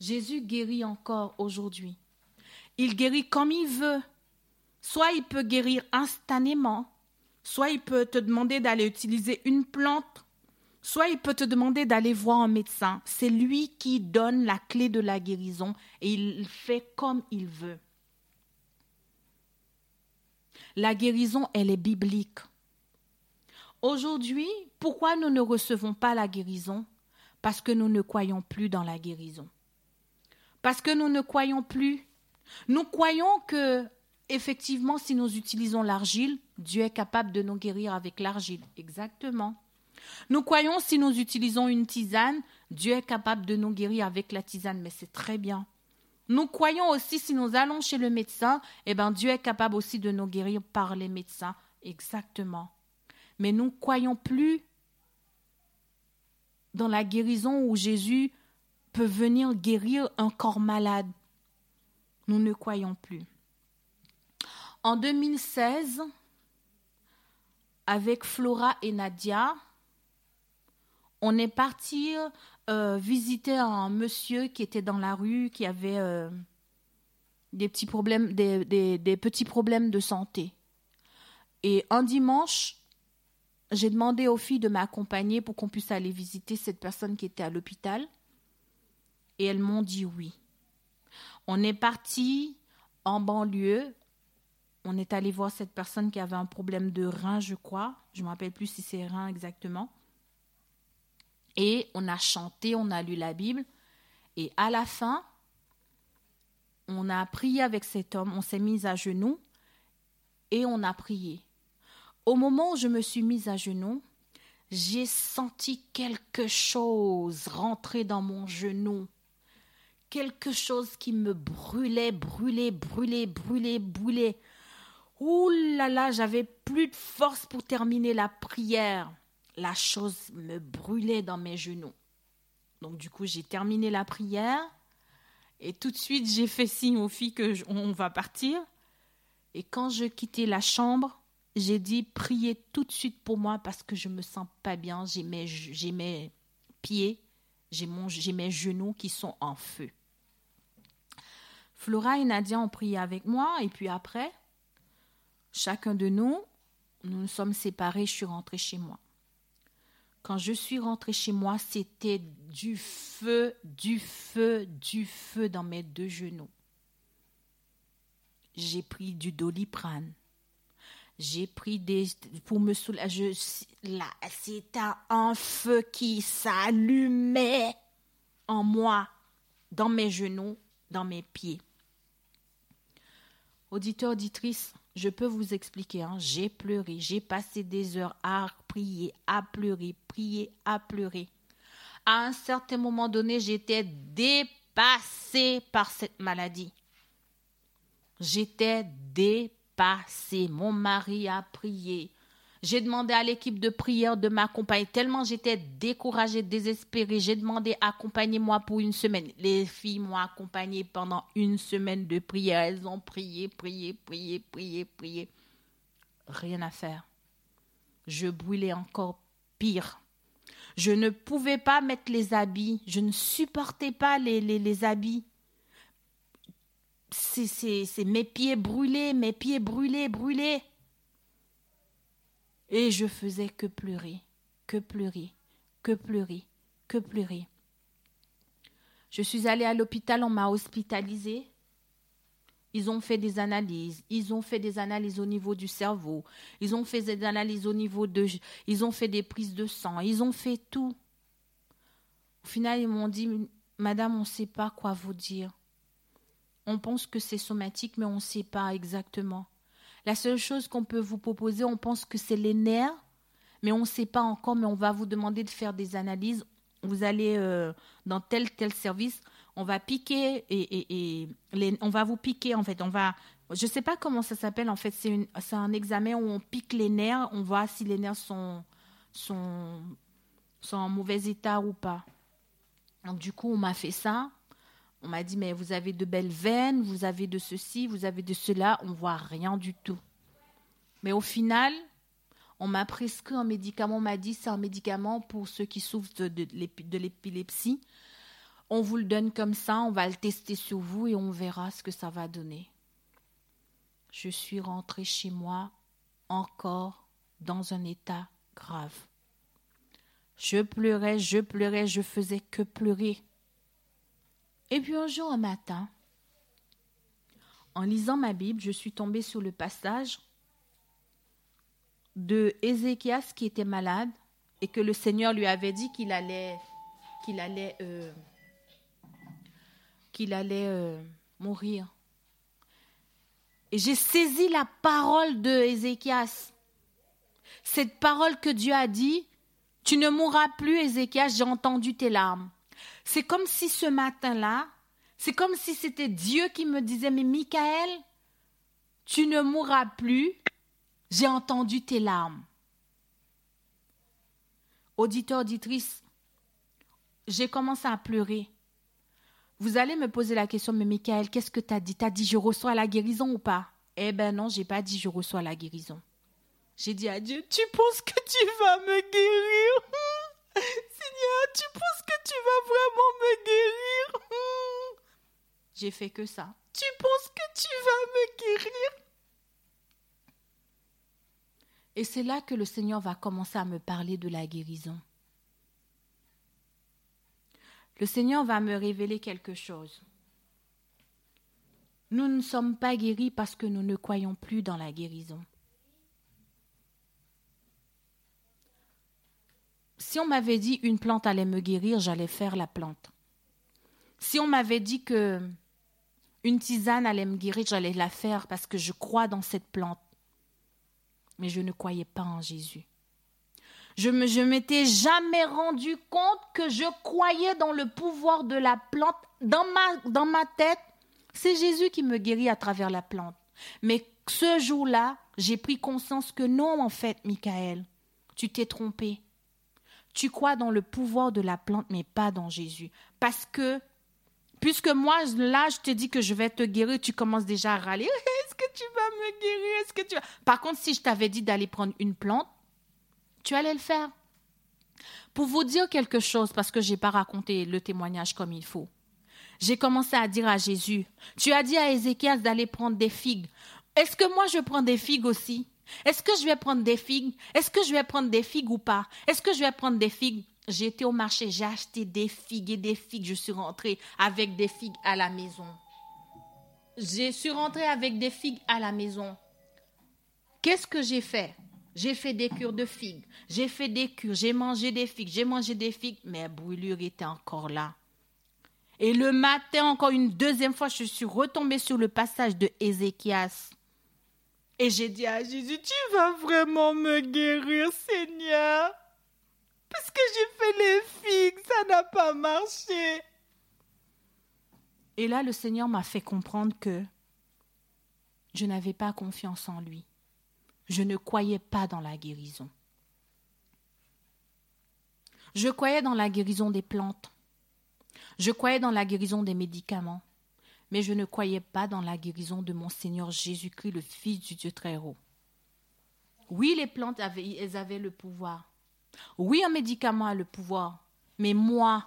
Jésus guérit encore aujourd'hui. Il guérit comme il veut. Soit il peut guérir instantanément, soit il peut te demander d'aller utiliser une plante, soit il peut te demander d'aller voir un médecin. C'est lui qui donne la clé de la guérison et il fait comme il veut. La guérison, elle est biblique. Aujourd'hui, pourquoi nous ne recevons pas la guérison? Parce que nous ne croyons plus dans la guérison parce que nous ne croyons plus. Nous croyons que, effectivement, si nous utilisons l'argile, Dieu est capable de nous guérir avec l'argile. Exactement. Nous croyons si nous utilisons une tisane, Dieu est capable de nous guérir avec la tisane, mais c'est très bien. Nous croyons aussi si nous allons chez le médecin, eh ben Dieu est capable aussi de nous guérir par les médecins. Exactement. Mais nous ne croyons plus dans la guérison où Jésus peut venir guérir un corps malade. Nous ne croyons plus. En 2016, avec Flora et Nadia, on est parti euh, visiter un monsieur qui était dans la rue, qui avait euh, des petits problèmes, des, des, petits problèmes de santé. Et un dimanche, j'ai demandé aux filles de m'accompagner pour qu'on puisse aller visiter cette personne qui était à l'hôpital et elles m'ont dit oui. On est parti en banlieue. On est allé voir cette personne qui avait un problème de rein, je crois. Je ne me rappelle plus si c'est rein exactement. Et on a chanté, on a lu la Bible. Et à la fin, on a prié avec cet homme, on s'est mis à genoux et on a prié. Au moment où je me suis mise à genoux, j'ai senti quelque chose rentrer dans mon genou quelque chose qui me brûlait, brûlait, brûlait, brûlait, brûlait. Ouh là là, j'avais plus de force pour terminer la prière. La chose me brûlait dans mes genoux. Donc du coup, j'ai terminé la prière et tout de suite, j'ai fait signe aux filles que va partir. Et quand je quittais la chambre, j'ai dit priez tout de suite pour moi parce que je me sens pas bien. J'ai mes, j'ai mes pieds j'ai mes genoux qui sont en feu. Flora et Nadia ont prié avec moi et puis après, Chacun de nous, nous nous sommes séparés, je suis rentrée chez moi. Quand je suis rentrée chez moi, c'était du feu, du feu, du feu dans mes deux genoux. J'ai pris du doliprane. J'ai pris des pour me soulager. Là, c'était un feu qui s'allumait en moi, dans mes genoux, dans mes pieds. Auditeur, auditrice, je peux vous expliquer, hein, j'ai pleuré, j'ai passé des heures à prier, à pleurer, prier, à pleurer. À un certain moment donné, j'étais dépassée par cette maladie. J'étais dépassée. Mon mari a prié. J'ai demandé à l'équipe de prière de m'accompagner. Tellement j'étais découragée, désespérée. J'ai demandé accompagnez-moi pour une semaine. Les filles m'ont accompagnée pendant une semaine de prière. Elles ont prié, prié, prié, prié, prié. Rien à faire. Je brûlais encore pire. Je ne pouvais pas mettre les habits. Je ne supportais pas les, les habits. C'est mes pieds brûlés, mes pieds brûlés, brûlés. Et je faisais que pleurer, que pleurer, que pleurer, que pleurer. Je suis allée à l'hôpital, on m'a hospitalisée. Ils ont fait des analyses, ils ont fait des analyses au niveau du cerveau, ils ont fait des analyses au niveau de... Ils ont fait des prises de sang, ils ont fait tout. Au final, ils m'ont dit, Madame, on ne sait pas quoi vous dire. On pense que c'est somatique, mais on ne sait pas exactement. La seule chose qu'on peut vous proposer, on pense que c'est les nerfs, mais on ne sait pas encore, mais on va vous demander de faire des analyses. Vous allez euh, dans tel tel service, on va piquer et, on va vous piquer en fait. On va, je ne sais pas comment ça s'appelle en fait. C'est un examen où on pique les nerfs, on voit si les nerfs sont sont sont en mauvais état ou pas. Du coup, on m'a fait ça. On m'a dit, mais vous avez de belles veines, vous avez de ceci, vous avez de cela. On ne voit rien du tout. Mais au final, on m'a prescrit un médicament. On m'a dit, c'est un médicament pour ceux qui souffrent de, de l'épilepsie. On vous le donne comme ça, on va le tester sur vous et on verra ce que ça va donner. Je suis rentrée chez moi encore dans un état grave. Je pleurais, je pleurais, je faisais que pleurer. Et puis un jour, un matin, en lisant ma Bible, je suis tombée sur le passage de Ézéchias qui était malade et que le Seigneur lui avait dit qu'il allait, qu'il allait, euh, qu'il allait euh, mourir. Et j'ai saisi la parole de Ézéchias. Cette parole que Dieu a dit, tu ne mourras plus, Ézéchias, j'ai entendu tes larmes. C'est comme si ce matin-là, c'est comme si c'était Dieu qui me disait, mais Michael, tu ne mourras plus, j'ai entendu tes larmes. Auditeur, auditrice, j'ai commencé à pleurer. Vous allez me poser la question, mais Michael, qu'est-ce que tu as dit? Tu as dit je reçois la guérison ou pas? Eh ben non, j'ai pas dit je reçois la guérison. J'ai dit à Dieu, tu penses que tu vas me guérir Seigneur, tu penses que tu vas vraiment me guérir hmm. J'ai fait que ça. Tu penses que tu vas me guérir? Et c'est là que le Seigneur va commencer à me parler de la guérison. Le Seigneur va me révéler quelque chose. Nous ne sommes pas guéris parce que nous ne croyons plus dans la guérison. si on m'avait dit une plante allait me guérir, j'allais faire la plante. Si on m'avait dit que une tisane allait me guérir, j'allais la faire parce que je crois dans cette plante. Mais je ne croyais pas en Jésus. Je ne m'étais jamais rendu compte que je croyais dans le pouvoir de la plante. Dans ma, dans ma tête, c'est Jésus qui me guérit à travers la plante. Mais ce jour-là, j'ai pris conscience que non, en fait, Michael, tu t'es trompé. Tu crois dans le pouvoir de la plante, mais pas dans Jésus. Parce que, puisque moi, là, je te dis que je vais te guérir, tu commences déjà à râler. [LAUGHS] Est-ce que tu vas me guérir? Est-ce que tu vas... Par contre, si je t'avais dit d'aller prendre une plante, tu allais le faire. Pour vous dire quelque chose, parce que je n'ai pas raconté le témoignage comme il faut. J'ai commencé à dire à Jésus, tu as dit à Ézéchias d'aller prendre des figues. Est-ce que moi je prends des figues aussi? Est-ce que je vais prendre des figues? Est-ce que je vais prendre des figues ou pas? Est-ce que je vais prendre des figues? Été au marché, j'ai acheté des figues et des figues. Je suis rentrée avec des figues à la maison. Je suis rentrée avec des figues à la maison. Qu'est-ce que j'ai fait? J'ai fait des cures de figues. J'ai fait des cures. J'ai mangé des figues. J'ai mangé des figues. Mais la brûlure était encore là. Et le matin, encore une deuxième fois, je suis retombée sur le passage de Ézéchias. Et j'ai dit à Jésus, tu vas vraiment me guérir, Seigneur? Parce que j'ai fait les figues, ça n'a pas marché. Et là, le Seigneur m'a fait comprendre que je n'avais pas confiance en lui. Je ne croyais pas dans la guérison. Je croyais dans la guérison des plantes. Je croyais dans la guérison des médicaments. Mais je ne croyais pas dans la guérison de mon Seigneur Jésus-Christ, le Fils du Dieu très haut. Oui, les plantes, avaient, elles avaient le pouvoir. Oui, un médicament a le pouvoir. Mais moi,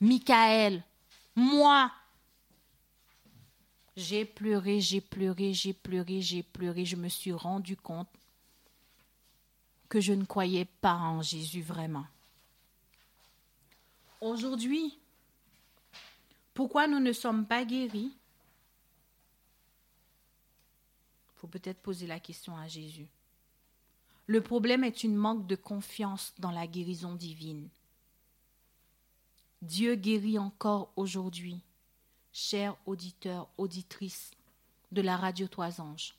Michael, moi, j'ai pleuré, j'ai pleuré, j'ai pleuré, j'ai pleuré. Je me suis rendu compte que je ne croyais pas en Jésus vraiment. Aujourd'hui, pourquoi nous ne sommes pas guéris? Il faut peut-être poser la question à Jésus. Le problème est une manque de confiance dans la guérison divine. Dieu guérit encore aujourd'hui, chers auditeurs, auditrices de la radio Trois Anges.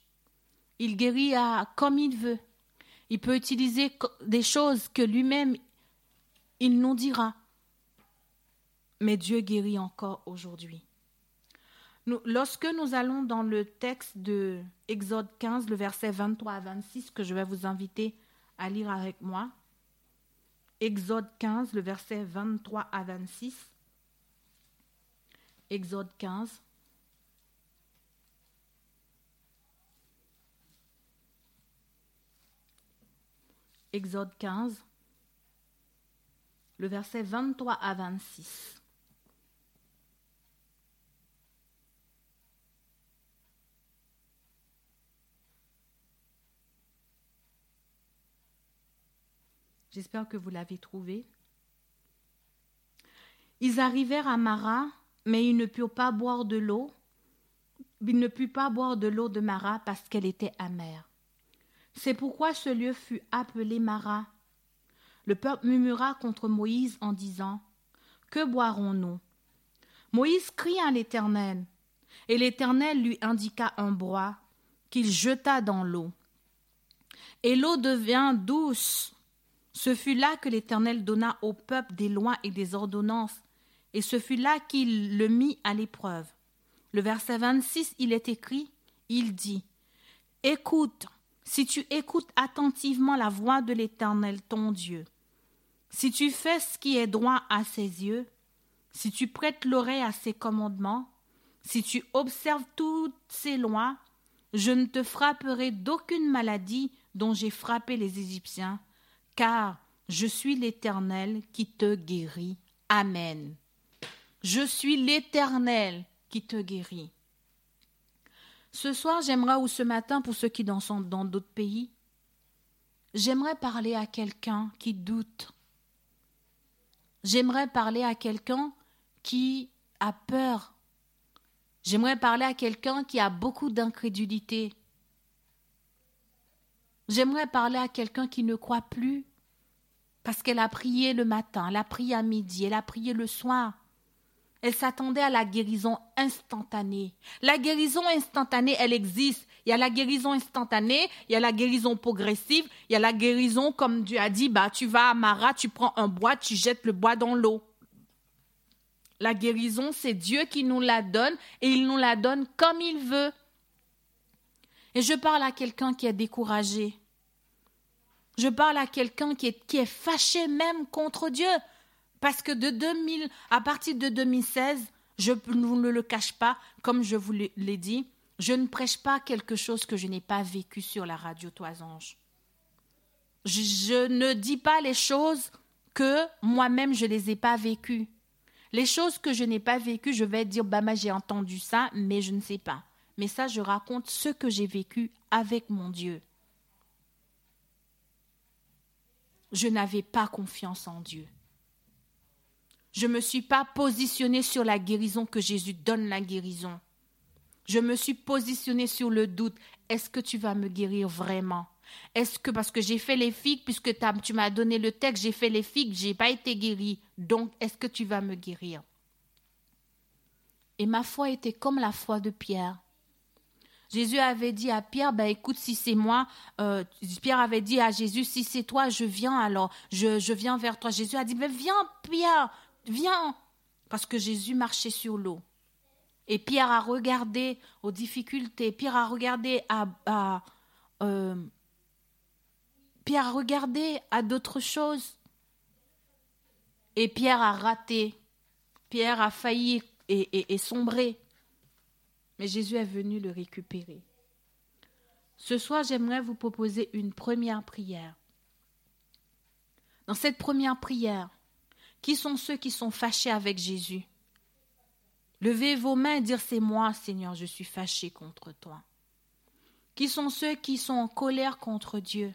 Il guérit à, comme il veut. Il peut utiliser des choses que lui-même, il nous dira. Mais Dieu guérit encore aujourd'hui. Lorsque nous allons dans le texte de Exode 15, le verset 23 à 26, que je vais vous inviter à lire avec moi, Exode 15, le verset 23 à 26. Exode 15. Exode 15, le verset 23 à 26. J'espère que vous l'avez trouvé. Ils arrivèrent à Mara, mais ils ne purent pas boire de l'eau. Ils ne purent pas boire de l'eau de Mara parce qu'elle était amère. C'est pourquoi ce lieu fut appelé Mara. Le peuple murmura contre Moïse en disant Que boirons-nous? Moïse cria à l'Éternel, et l'Éternel lui indiqua un bois qu'il jeta dans l'eau. Et l'eau devint douce ce fut là que l'Éternel donna au peuple des lois et des ordonnances, et ce fut là qu'il le mit à l'épreuve. Le verset 26, il est écrit, il dit, Écoute, si tu écoutes attentivement la voix de l'Éternel ton Dieu, si tu fais ce qui est droit à ses yeux, si tu prêtes l'oreille à ses commandements, si tu observes toutes ses lois, je ne te frapperai d'aucune maladie dont j'ai frappé les Égyptiens, car je suis l'Éternel qui te guérit. Amen. Je suis l'Éternel qui te guérit. Ce soir, j'aimerais, ou ce matin, pour ceux qui sont dans d'autres pays, j'aimerais parler à quelqu'un qui doute. J'aimerais parler à quelqu'un qui a peur. J'aimerais parler à quelqu'un qui a beaucoup d'incrédulité. J'aimerais parler à quelqu'un qui ne croit plus parce qu'elle a prié le matin, elle a prié à midi, elle a prié le soir. Elle s'attendait à la guérison instantanée. La guérison instantanée, elle existe. Il y a la guérison instantanée, il y a la guérison progressive, il y a la guérison, comme Dieu a dit, bah, tu vas à Mara, tu prends un bois, tu jettes le bois dans l'eau. La guérison, c'est Dieu qui nous la donne et il nous la donne comme il veut. Et je parle à quelqu'un qui est découragé. Je parle à quelqu'un qui est, fâché même contre Dieu. Parce que de 2000, à partir de 2016, je ne le cache pas, comme je vous l'ai dit, je ne prêche pas quelque chose que je n'ai pas vécu sur la radio Toisange. Je, je ne dis pas les choses que moi-même je ne les ai pas vécues. Les choses que je n'ai pas vécues, je vais dire, bah, j'ai entendu ça, mais je ne sais pas. mais ça, je raconte ce que j'ai vécu avec mon Dieu. Je n'avais pas confiance en Dieu. Je ne me suis pas positionnée sur la guérison que Jésus donne la guérison. Je me suis positionnée sur le doute. Est-ce que tu vas me guérir vraiment? Est-ce que parce que j'ai fait les figues, puisque tu m'as donné le texte, j'ai fait les figues, j'ai pas été guérie. Donc, est-ce que tu vas me guérir? Et ma foi était comme la foi de Pierre. Jésus avait dit à Pierre, ben écoute, si c'est moi, euh, Pierre avait dit à Jésus, si c'est toi, je viens alors, je, viens vers toi. Jésus a dit, ben viens Pierre, viens, parce que Jésus marchait sur l'eau. Et Pierre a regardé aux difficultés, Pierre a regardé à, euh, Pierre a regardé à d'autres choses. Et Pierre a raté. Pierre a failli et, et, sombré. Mais Jésus est venu le récupérer. Ce soir, j'aimerais vous proposer une première prière. Dans cette première prière, qui sont ceux qui sont fâchés avec Jésus? Levez vos mains et dire c'est moi, Seigneur, je suis fâché contre toi. Qui sont ceux qui sont en colère contre Dieu?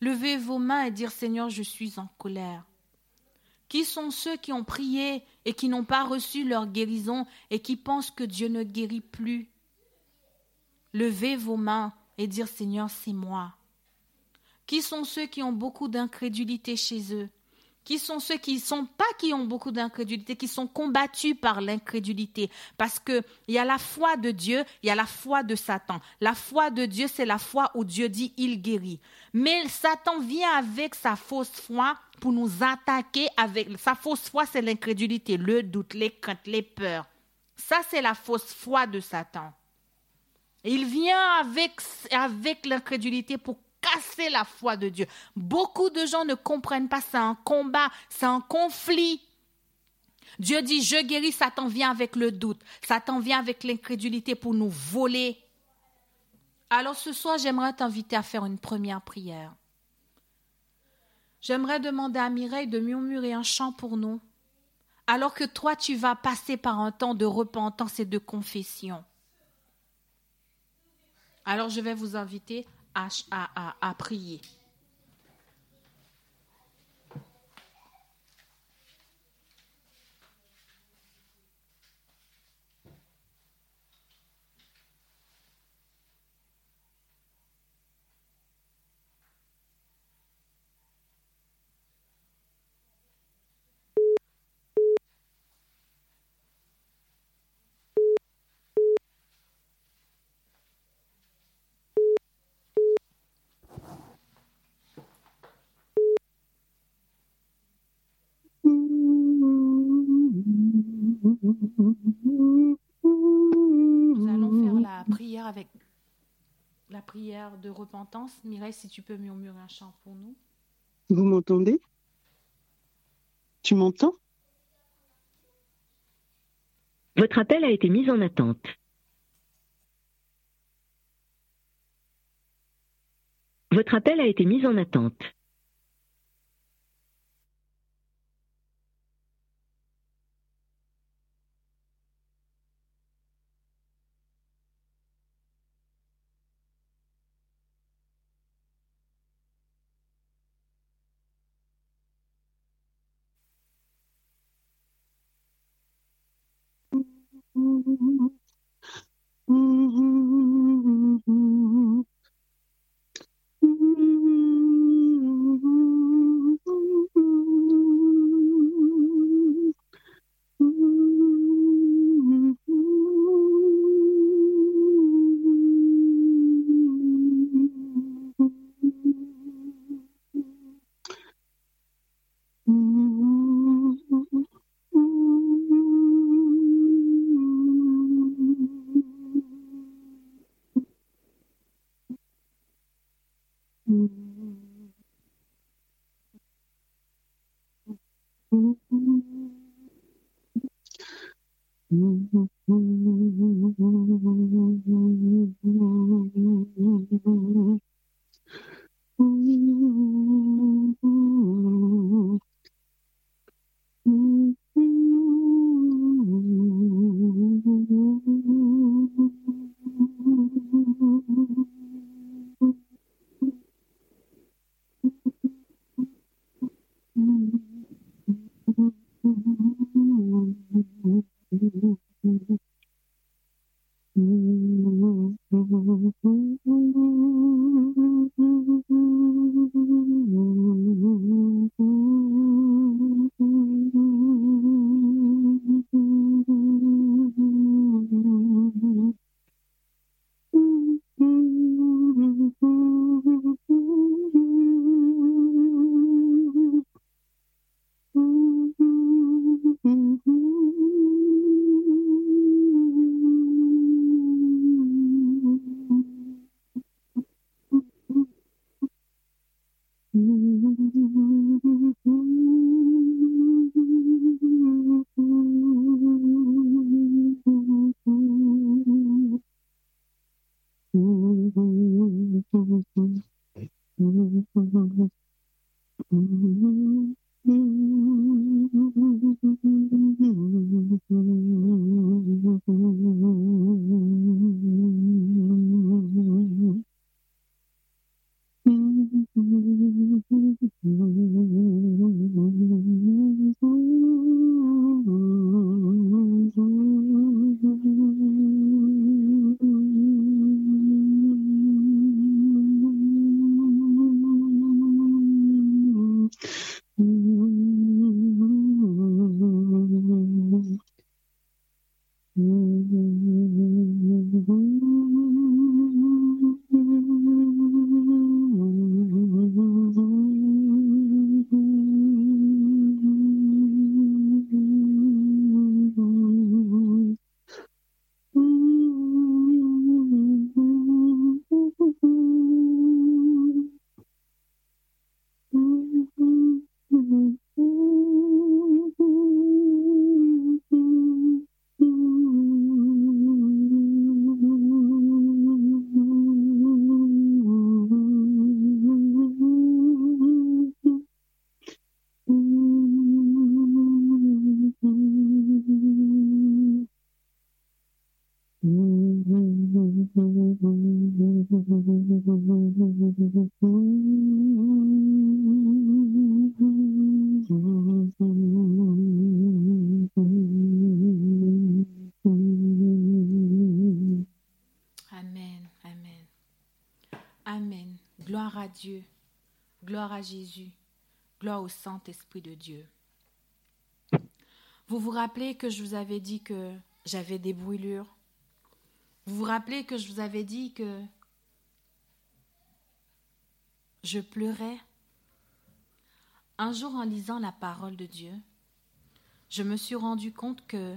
Levez vos mains et dire Seigneur, je suis en colère. Qui sont ceux qui ont prié et qui n'ont pas reçu leur guérison et qui pensent que Dieu ne guérit plus? Levez vos mains et dire Seigneur, c'est moi. Qui sont ceux qui ont beaucoup d'incrédulité chez eux? Qui sont ceux qui ne sont pas qui ont beaucoup d'incrédulité, qui sont combattus par l'incrédulité. Parce qu'il y a la foi de Dieu, il y a la foi de Satan. La foi de Dieu, c'est la foi où Dieu dit il guérit. Mais Satan vient avec sa fausse foi pour nous attaquer avec sa fausse foi, c'est l'incrédulité, le doute, les craintes, les peurs. Ça, c'est la fausse foi de Satan. Il vient avec, avec l'incrédulité pour casser la foi de Dieu. Beaucoup de gens ne comprennent pas, c'est un combat, c'est un conflit. Dieu dit, je guéris, Satan vient avec le doute, Satan vient avec l'incrédulité pour nous voler. Alors ce soir, j'aimerais t'inviter à faire une première prière. J'aimerais demander à Mireille de murmurer un chant pour nous, alors que toi, tu vas passer par un temps de repentance et de confession. Alors je vais vous inviter à, à prier. Nous allons faire la prière avec la prière de repentance. Mireille, si tu peux murmurer un chant pour nous. Vous m'entendez? Tu m'entends? Votre appel a été mis en attente. Votre appel a été mis en attente. Dieu. Gloire à Jésus. Gloire au Saint-Esprit de Dieu. Vous vous rappelez que je vous avais dit que j'avais des brûlures? Vous vous rappelez que je vous avais dit que je pleurais? Un jour en lisant la parole de Dieu, je me suis rendu compte que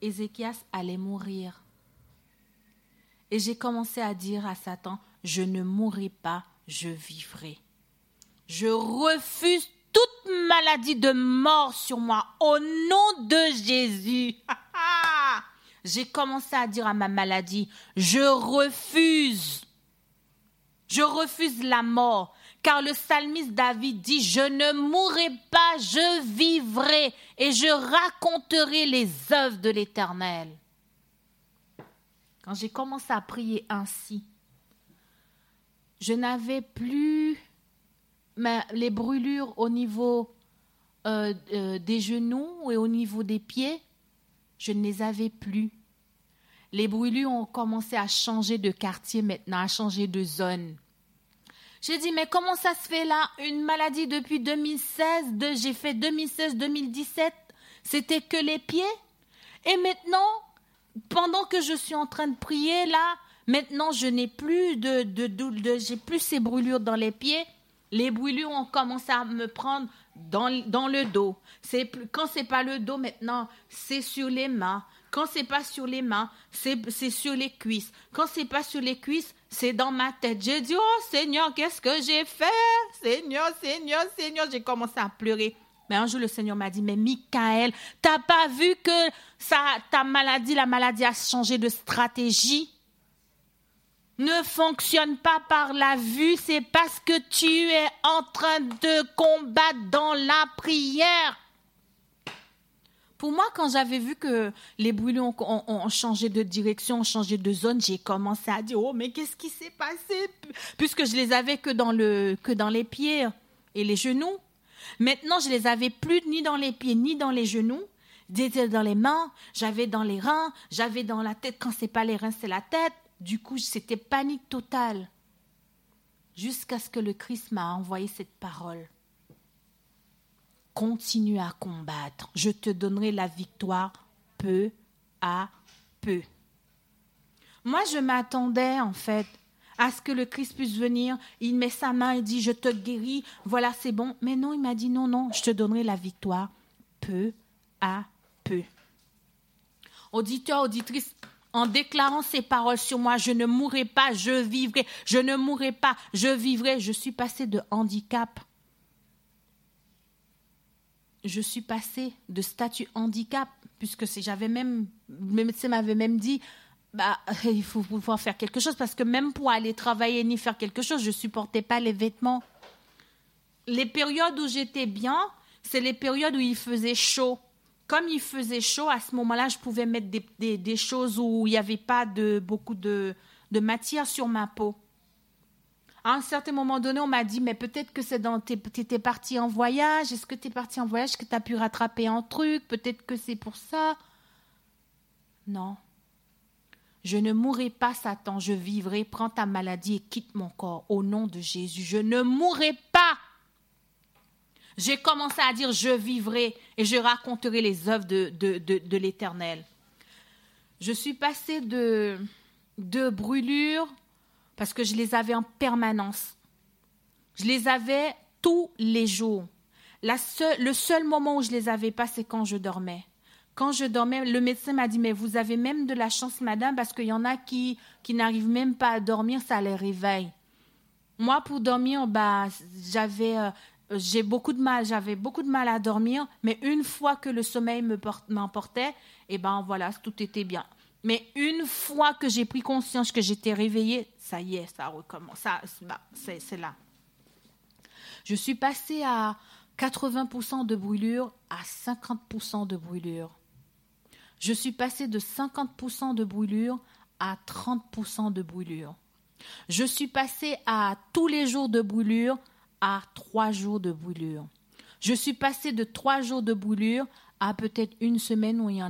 Ézéchias allait mourir. Et j'ai commencé à dire à Satan, je ne mourrai pas, je vivrai. Je refuse toute maladie de mort sur moi au nom de Jésus. [LAUGHS] j'ai commencé à dire à ma maladie, je refuse. Je refuse la mort. Car le psalmiste David dit, je ne mourrai pas, je vivrai et je raconterai les œuvres de l'Éternel. Quand j'ai commencé à prier ainsi, je n'avais plus les brûlures au niveau euh, euh, des genoux et au niveau des pieds. Je ne les avais plus. Les brûlures ont commencé à changer de quartier maintenant, à changer de zone. J'ai dit, mais comment ça se fait là? Une maladie depuis 2016, j'ai fait 2016-2017, c'était que les pieds? Et maintenant, pendant que je suis en train de prier là, maintenant je n'ai plus de, de, de, j'ai plus ces brûlures dans les pieds. Les brûlures ont commencé à me prendre dans, le dos. C'est quand c'est pas le dos maintenant, c'est sur les mains. Quand c'est pas sur les mains, c'est sur les cuisses. Quand c'est pas sur les cuisses, c'est dans ma tête. J'ai dit, oh Seigneur, qu'est-ce que j'ai fait? Seigneur, Seigneur, Seigneur, j'ai commencé à pleurer. Mais un jour, le Seigneur m'a dit, mais Michael, t'as pas vu que ta maladie, la maladie a changé de stratégie? Ne fonctionne pas par la vue, c'est parce que tu es en train de combattre dans la prière. Pour moi, quand j'avais vu que les brûlures ont, changé de direction, ont changé de zone, j'ai commencé à dire, oh, mais qu'est-ce qui s'est passé? Puisque je les avais que dans, le, que dans les pieds et les genoux. Maintenant, je les avais plus ni dans les pieds ni dans les genoux. J'étais dans les mains, j'avais dans les reins, j'avais dans la tête. Quand c'est pas les reins, c'est la tête. Du coup, c'était panique totale. Jusqu'à ce que le Christ m'a envoyé cette parole. Continue à combattre. Je te donnerai la victoire peu à peu. Moi, je m'attendais en fait à ce que le Christ puisse venir. Il met sa main et dit, je te guéris, voilà, c'est bon. Mais non, il m'a dit, non, non, je te donnerai la victoire peu à peu. Auditeur, auditrice, en déclarant ces paroles sur moi, je ne mourrai pas, je vivrai, je ne mourrai pas, je vivrai, je suis passé de handicap. Je suis passé de statut handicap, puisque j'avais même, le médecin m'avait même dit, bah, [LAUGHS] il faut pouvoir faire quelque chose parce que même pour aller travailler ni faire quelque chose, je supportais pas les vêtements. Les périodes où j'étais bien, c'est les périodes où il faisait chaud. Comme il faisait chaud, à ce moment-là, je pouvais mettre des, choses où il n'y avait pas beaucoup de, matière sur ma peau. À un certain moment donné, on m'a dit, mais peut-être que c'est dans tes, étais parti en voyage. Est-ce que tu es parti en voyage, que tu as pu rattraper un truc? Peut-être que c'est pour ça. Non. Je ne mourrai pas, Satan, je vivrai. Prends ta maladie et quitte mon corps. Au nom de Jésus, je ne mourrai pas. J'ai commencé à dire je vivrai et je raconterai les œuvres de, de, de, l'Éternel. Je suis passée de, de brûlures parce que je les avais en permanence. Je les avais tous les jours. La le seul moment où je les avais pas, c'est quand je dormais. Quand je dormais, le médecin m'a dit, mais vous avez même de la chance, madame, parce qu'il y en a qui, qui n'arrivent même pas à dormir, ça les réveille. Moi, pour dormir, bah, j'avais, euh, j'ai beaucoup de mal, j'avais beaucoup de mal à dormir, mais une fois que le sommeil me m'emportait, et eh ben voilà, tout était bien. Mais une fois que j'ai pris conscience que j'étais réveillée, ça y est, ça recommence. Ça, bah, c'est là. Je suis passée à 80% de brûlure à 50% de brûlure. Je suis passée de 50% de brûlure à 30% de brûlure. Je suis passée à tous les jours de brûlure 3 jours de brûlure. Je suis passée de 3 jours de brûlure à peut-être une semaine où il y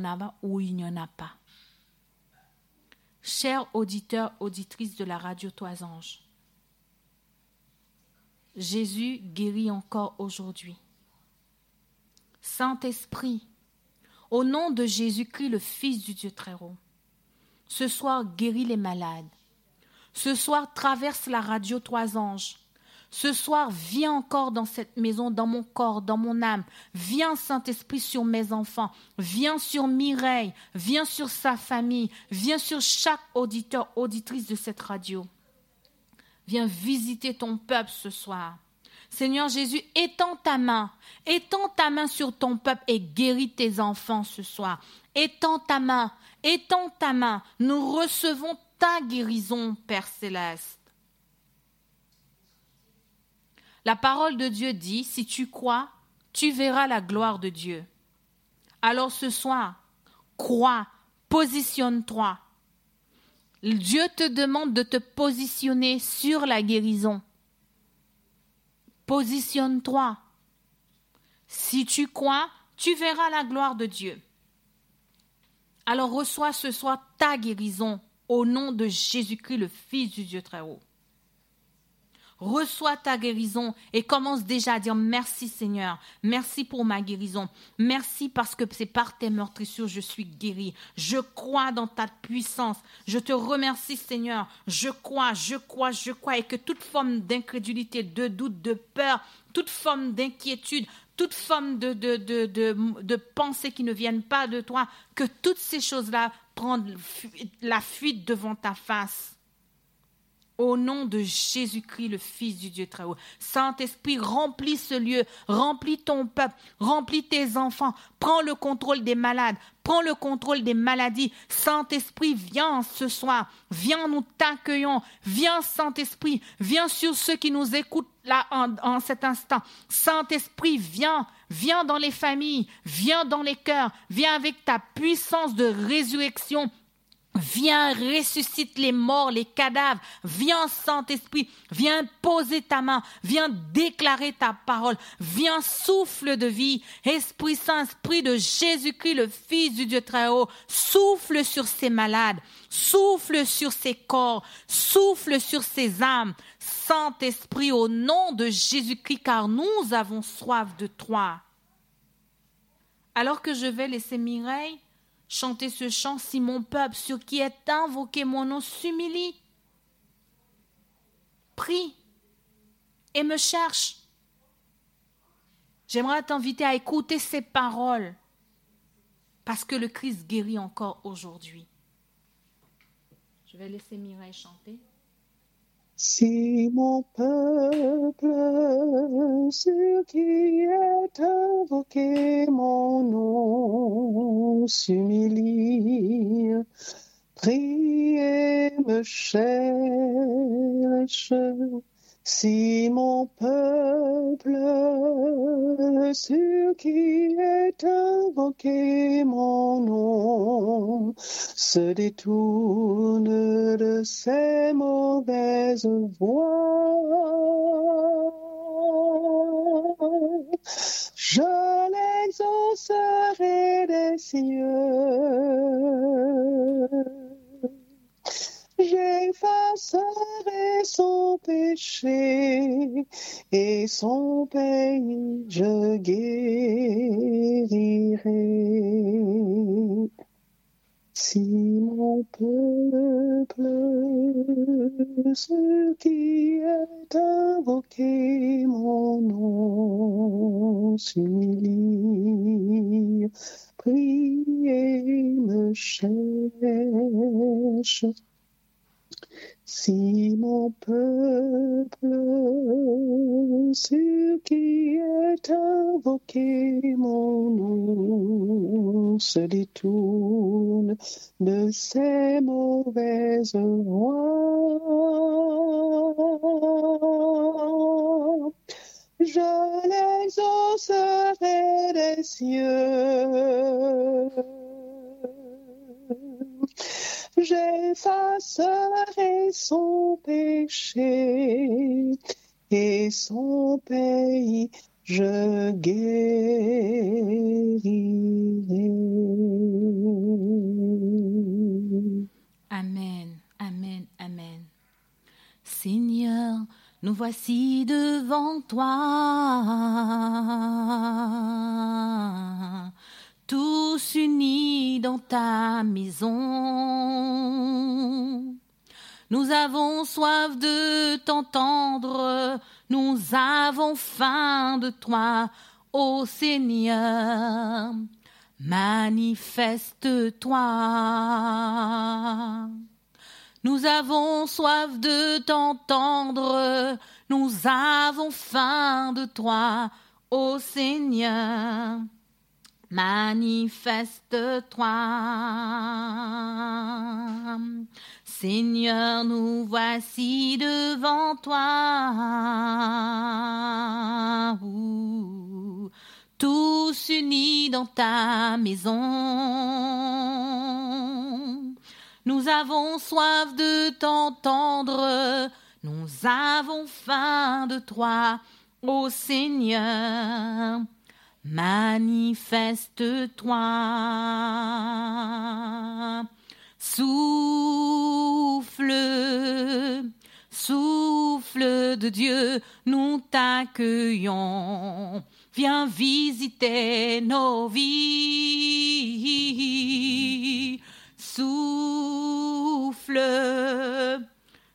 ou il n'y en a pas. Chers auditeurs, auditrices de la radio Toisange, Jésus guérit encore aujourd'hui. Saint-Esprit, au nom de Jésus-Christ, le Fils du Dieu très haut, ce soir guéris les malades. Ce soir traverse la radio Toisange ce soir, viens encore dans cette maison, dans mon corps, dans mon âme. Viens, Saint-Esprit, sur mes enfants. Viens sur Mireille. Viens sur sa famille. Viens sur chaque auditeur, auditrice de cette radio. Viens visiter ton peuple ce soir. Seigneur Jésus, étends ta main, étends ta main sur ton peuple et guéris tes enfants ce soir. Étends ta main, étends ta main. Nous recevons ta guérison, Père céleste. La parole de Dieu dit, si tu crois, tu verras la gloire de Dieu. Alors ce soir, crois, positionne-toi. Dieu te demande de te positionner sur la guérison. Positionne-toi. Si tu crois, tu verras la gloire de Dieu. Alors reçois ce soir ta guérison au nom de Jésus-Christ, le Fils du Dieu très haut reçois ta guérison et commence déjà à dire merci Seigneur, merci pour ma guérison, merci parce que c'est par tes meurtrissures je suis guéri. Je crois dans ta puissance. Je te remercie Seigneur. Je crois, je crois, je crois et que toute forme d'incrédulité, de doute, de peur, toute forme d'inquiétude, toute forme de, de, de, de, pensée qui ne viennent pas de toi, que toutes ces choses-là prennent la fuite devant ta face. Au nom de Jésus-Christ, le Fils du Dieu très haut. Saint-Esprit, remplis ce lieu, remplis ton peuple, remplis tes enfants, prends le contrôle des malades, prends le contrôle des maladies. Saint-Esprit, viens ce soir, viens, nous t'accueillons, viens Saint-Esprit, viens sur ceux qui nous écoutent là en, en cet instant. Saint-Esprit, viens, viens dans les familles, viens dans les cœurs, viens avec ta puissance de résurrection Viens, ressuscite les morts, les cadavres. Viens, Saint-Esprit. Viens poser ta main. Viens déclarer ta parole. Viens, souffle de vie. Esprit Saint, Esprit de Jésus-Christ, le Fils du Dieu très haut. Souffle sur ces malades. Souffle sur ces corps. Souffle sur ces âmes. Saint-Esprit, au nom de Jésus-Christ, car nous avons soif de toi. Alors que je vais laisser Mireille Chantez ce chant si mon peuple, sur qui est invoqué mon nom, s'humilie. Prie et me cherche. J'aimerais t'inviter à écouter ces paroles parce que le Christ guérit encore aujourd'hui. Je vais laisser Mireille chanter. Si mon peuple, sur qui est invoqué mon nom, s'humilie, Prie et me cherche si mon peuple, sur qui est invoqué mon nom, se détourne de ses mauvaises voies, je l'exaucerai des cieux j'effacerai son péché et son pays je guérirai. Si mon peuple, ce qui est invoqué mon nom, s'humilie, prie et me cherche, si mon peuple, sur qui est invoqué mon nom, se détourne de ses mauvaises voies, je l'exaucerai des cieux j'effacerai son péché et son pays je guérirai. Amen, amen, amen. Seigneur, nous voici devant toi tous unis dans ta maison. Nous avons soif de t'entendre, nous avons faim de toi, ô Seigneur. Manifeste-toi. Nous avons soif de t'entendre, nous avons faim de toi, ô Seigneur manifeste-toi. Seigneur, nous voici devant toi, tous unis dans ta maison. Nous avons soif de t'entendre, nous avons faim de toi, ô Seigneur. Manifeste-toi. Souffle, souffle de Dieu, nous t'accueillons. Viens visiter nos vies. Souffle,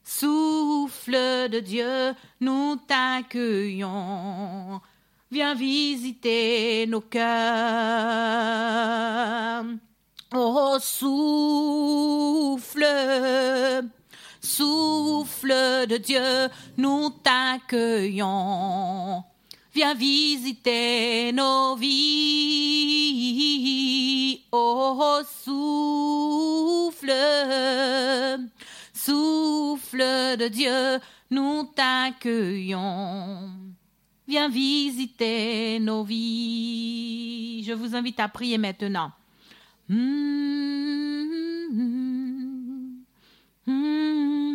souffle de Dieu, nous t'accueillons viens visiter nos cœurs. Oh, souffle, souffle de Dieu, nous t'accueillons. Viens visiter nos vies. Oh, souffle, souffle de Dieu, nous t'accueillons. Viens visiter nos vies. Je vous invite à prier maintenant. Hmm, hmm, hmm,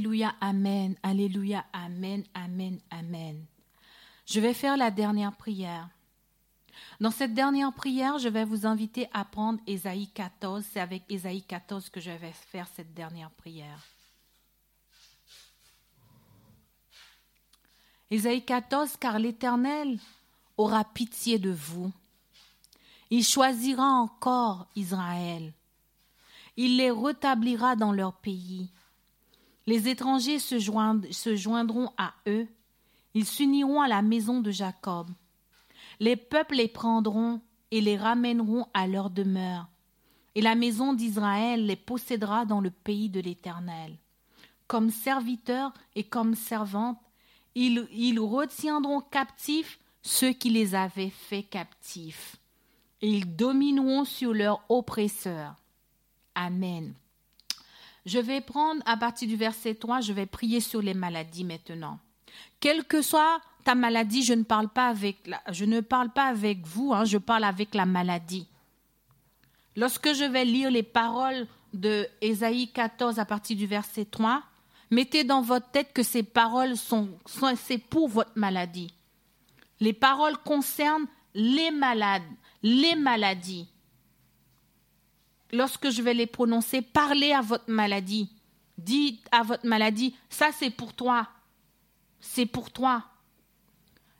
Alléluia, Amen, Alléluia, Amen, Amen, Amen. Je vais faire la dernière prière. Dans cette dernière prière, je vais vous inviter à prendre Ésaïe 14. C'est avec Ésaïe 14 que je vais faire cette dernière prière. Ésaïe 14, car l'Éternel aura pitié de vous. Il choisira encore Israël. Il les rétablira dans leur pays. Les étrangers se, joindront à eux. Ils s'uniront à la maison de Jacob. Les peuples les prendront et les ramèneront à leur demeure. Et la maison d'Israël les possédera dans le pays de l'Éternel. Comme serviteurs et comme servantes, ils, ils retiendront captifs ceux qui les avaient faits captifs. Et ils domineront sur leurs oppresseurs. Amen. Je vais prendre à partir du verset 3, je vais prier sur les maladies maintenant. Quelle que soit ta maladie, je ne parle pas avec, vous, hein, je parle avec la maladie. Lorsque je vais lire les paroles de Ésaïe 14 à partir du verset 3, mettez dans votre tête que ces paroles sont, sont c'est pour votre maladie. Les paroles concernent les malades, les maladies lorsque je vais les prononcer, parlez à votre maladie. Dites à votre maladie, ça c'est pour toi. C'est pour toi.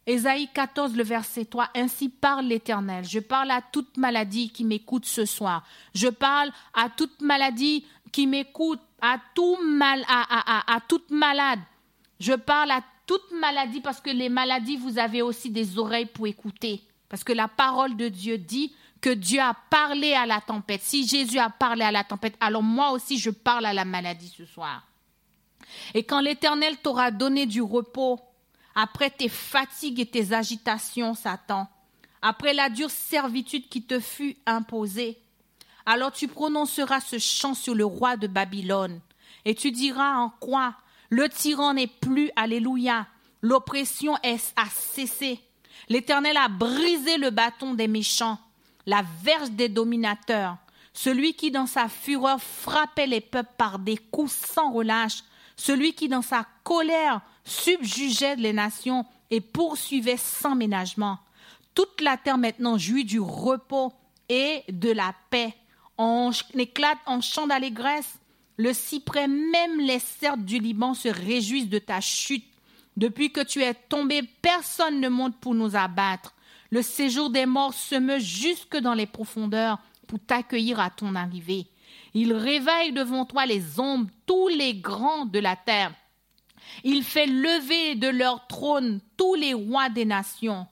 Ésaïe 14, le verset 3, Ainsi parle l'Éternel. Je parle à toute maladie qui m'écoute ce soir. Je parle à toute maladie qui m'écoute, à, tout mal, à, à toute malade. Je parle à toute maladie parce que les maladies, vous avez aussi des oreilles pour écouter. Parce que la parole de Dieu dit que Dieu a parlé à la tempête, si Jésus a parlé à la tempête, alors moi aussi je parle à la maladie ce soir. Et quand l'Éternel t'aura donné du repos, après tes fatigues et tes agitations, Satan, après la dure servitude qui te fut imposée, alors tu prononceras ce chant sur le roi de Babylone, et tu diras en quoi le tyran n'est plus, alléluia, l'oppression est à cesser. L'Éternel a brisé le bâton des méchants la verge des dominateurs, celui qui dans sa fureur frappait les peuples par des coups sans relâche, celui qui dans sa colère subjugeait les nations et poursuivait sans ménagement. Toute la terre maintenant jouit du repos et de la paix. On éclate en chant d'allégresse. Le cyprès, même les cerfs du Liban se réjouissent de ta chute. Depuis que tu es tombé, personne ne monte pour nous abattre. Le séjour des morts se meut jusque dans les profondeurs pour t'accueillir à ton arrivée. Il réveille devant toi les ombres, tous les grands de la terre. Il fait lever de leur trône tous les rois des nations.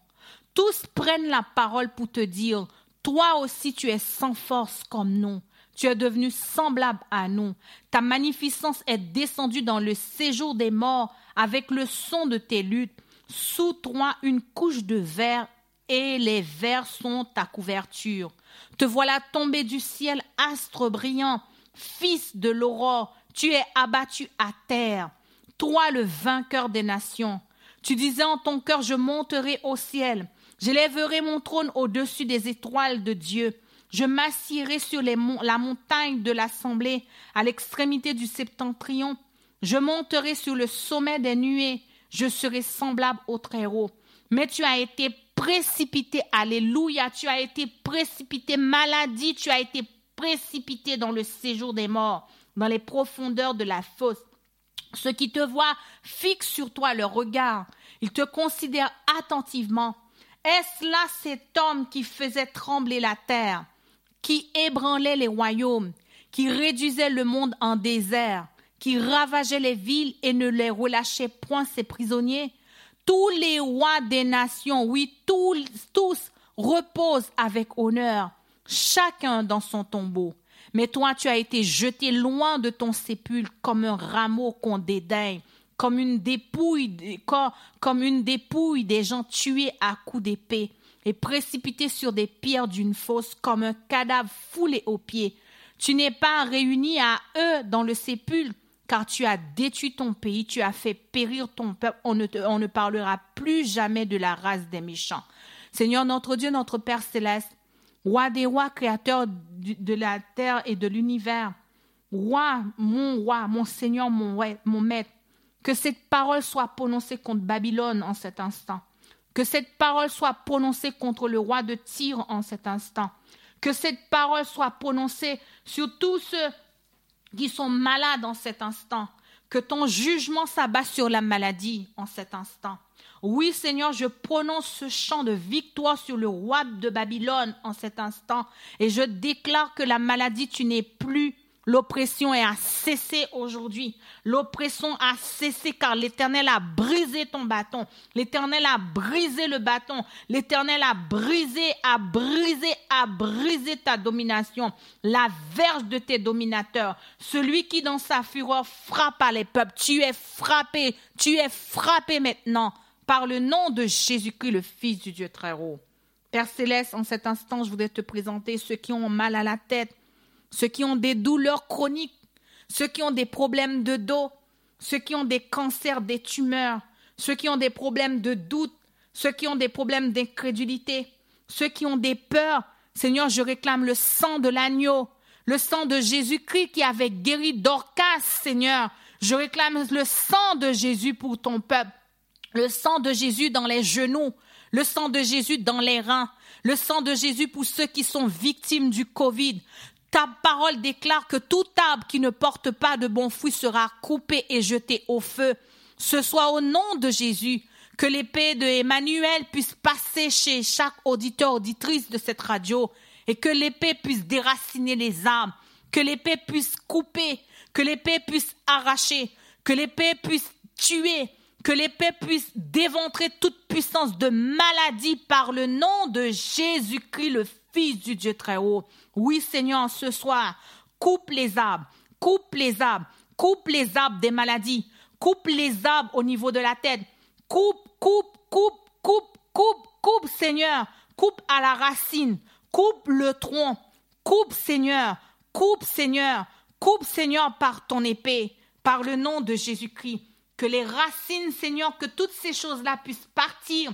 Tous prennent la parole pour te dire, toi aussi tu es sans force comme nous. Tu es devenu semblable à nous. Ta magnificence est descendue dans le séjour des morts avec le son de tes luttes. Sous toi une couche de verre et les vers sont ta couverture. Te voilà tombé du ciel, astre brillant, fils de l'aurore, tu es abattu à terre, toi le vainqueur des nations. Tu disais en ton cœur, je monterai au ciel, j'élèverai mon trône au-dessus des étoiles de Dieu. Je m'assierai sur la montagne de l'assemblée, à l'extrémité du septentrion. Je monterai sur le sommet des nuées. Je serai semblable au Très-Haut. Mais tu as été précipité, alléluia, tu as été précipité, maladie, tu as été précipité dans le séjour des morts, dans les profondeurs de la fosse. Ceux qui te voient fixent sur toi leur regard, ils te considèrent attentivement. Est-ce là cet homme qui faisait trembler la terre, qui ébranlait les royaumes, qui réduisait le monde en désert, qui ravageait les villes et ne les relâchait point ses prisonniers? Tous les rois des nations, oui, tous, tous reposent avec honneur, chacun dans son tombeau. Mais toi, tu as été jeté loin de ton sépulcre comme un rameau qu'on dédaigne, comme une dépouille, comme une dépouille des gens tués à coups d'épée et précipités sur des pierres d'une fosse comme un cadavre foulé aux pieds. Tu n'es pas réuni à eux dans le sépulcre, car tu as détruit ton pays, tu as fait périr ton peuple, on ne, on ne parlera plus jamais de la race des méchants. Seigneur notre Dieu, notre Père céleste, roi des rois, créateur de la terre et de l'univers, Roi, mon roi, mon Seigneur, mon, mon maître, que cette parole soit prononcée contre Babylone en cet instant. Que cette parole soit prononcée contre le roi de Tyr en cet instant. Que cette parole soit prononcée sur tous ceux qui sont malades en cet instant. Que ton jugement s'abat sur la maladie en cet instant. Oui, Seigneur, je prononce ce chant de victoire sur le roi de Babylone en cet instant et je déclare que la maladie, tu n'es plus L'oppression est à cesser aujourd'hui. L'oppression a cessé car l'Éternel a brisé ton bâton. L'Éternel a brisé le bâton. L'Éternel a brisé, a brisé, a brisé ta domination. La verge de tes dominateurs. Celui qui dans sa fureur frappe les peuples. Tu es frappé. Tu es frappé maintenant par le nom de Jésus-Christ, le Fils du Dieu très haut. Père céleste, en cet instant, je voudrais te présenter ceux qui ont mal à la tête, ceux qui ont des douleurs chroniques, ceux qui ont des problèmes de dos, ceux qui ont des cancers, des tumeurs, ceux qui ont des problèmes de doute, ceux qui ont des problèmes d'incrédulité, ceux qui ont des peurs. Seigneur, je réclame le sang de l'agneau, le sang de Jésus-Christ qui avait guéri Dorcas, Seigneur. Je réclame le sang de Jésus pour ton peuple, le sang de Jésus dans les genoux, le sang de Jésus dans les reins, le sang de Jésus pour ceux qui sont victimes du Covid, ta parole déclare que tout arbre qui ne porte pas de bons fruits sera coupé et jeté au feu. Ce soit au nom de Jésus que l'épée de Emmanuel puisse passer chez chaque auditeur, auditrice de cette radio et que l'épée puisse déraciner les arbres, que l'épée puisse couper, que l'épée puisse arracher, que l'épée puisse tuer, que l'épée puisse déventrer toute puissance de maladie par le nom de Jésus-Christ, le Fils du Dieu très haut. Oui, Seigneur, ce soir, coupe les arbres, coupe les arbres, coupe les arbres des maladies, coupe les arbres au niveau de la tête, coupe, coupe, coupe, coupe, coupe, coupe, Seigneur, coupe à la racine, coupe le tronc, coupe, Seigneur, coupe, Seigneur, coupe, Seigneur, par ton épée, par le nom de Jésus-Christ. Que les racines, Seigneur, que toutes ces choses-là puissent partir,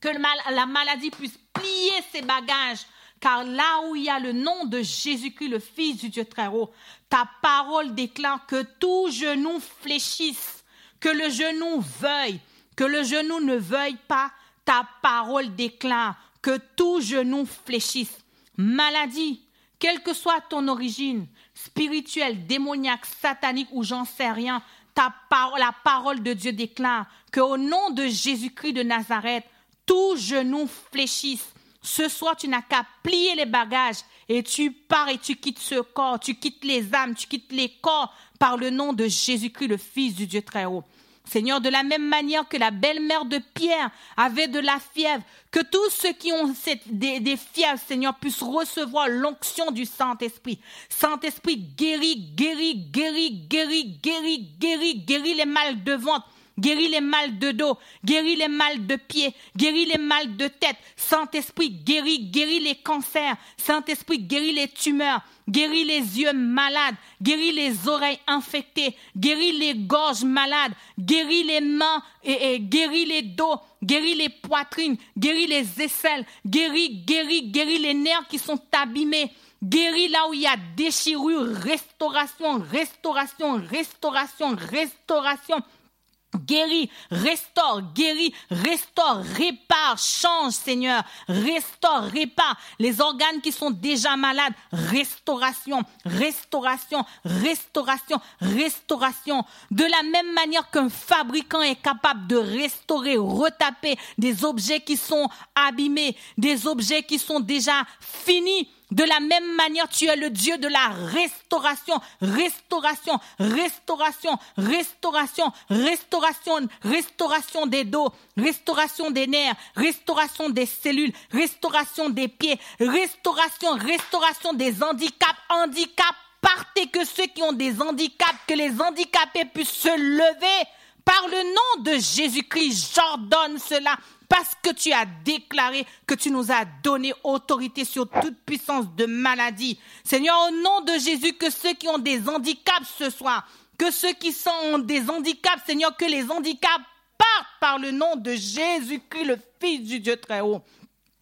que la maladie puisse plier ses bagages, car là où il y a le nom de Jésus-Christ, le Fils du Dieu très haut, ta parole déclare que tout genou fléchisse, que le genou veuille, que le genou ne veuille pas. Ta parole déclare que tout genou fléchisse. Maladie, quelle que soit ton origine, spirituelle, démoniaque, satanique ou j'en sais rien, la parole de Dieu déclare que au nom de Jésus-Christ de Nazareth, tout genou fléchisse ce soir, tu n'as qu'à plier les bagages et tu pars et tu quittes ce corps, tu quittes les âmes, tu quittes les corps par le nom de Jésus-Christ, le Fils du Dieu très haut. Seigneur, de la même manière que la belle-mère de Pierre avait de la fièvre, que tous ceux qui ont des, des fièvres, Seigneur, puissent recevoir l'onction du Saint-Esprit. Saint-Esprit, guéris, guéris, guéris, guéris, guéris, guéris, guéris les mal de ventre, guéris les mal de dos, guéris les mal de pied, guéris les mal de tête. Saint-Esprit, guéris, guéris les cancers. Saint-Esprit, guéris les tumeurs, guéris les yeux malades, guéris les oreilles infectées, guéris les gorges malades, guéris les mains et, guéris les dos, guéris les poitrines, guéris les aisselles, guéris, guéris, guéris les nerfs qui sont abîmés. Guéris là où il y a déchirure, restauration, restauration, restauration, restauration, Guéris, restaure, guéris, restaure, répare, change, Seigneur. Restaure, répare les organes qui sont déjà malades. Restauration, restauration, restauration, restauration. De la même manière qu'un fabricant est capable de restaurer, retaper des objets qui sont abîmés, des objets qui sont déjà finis de la même manière, tu es le Dieu de la restauration, restauration, restauration, restauration, restauration, restauration des dos, restauration des nerfs, restauration des cellules, restauration des pieds, restauration, restauration des handicaps, handicap, partez que ceux qui ont des handicaps, que les handicapés puissent se lever. Par le nom de Jésus-Christ, j'ordonne cela parce que tu as déclaré que tu nous as donné autorité sur toute puissance de maladie. Seigneur, au nom de Jésus, que ceux qui ont des handicaps ce soir, que ceux qui sont des handicaps, Seigneur, que les handicaps partent par le nom de Jésus-Christ, le Fils du Dieu très haut.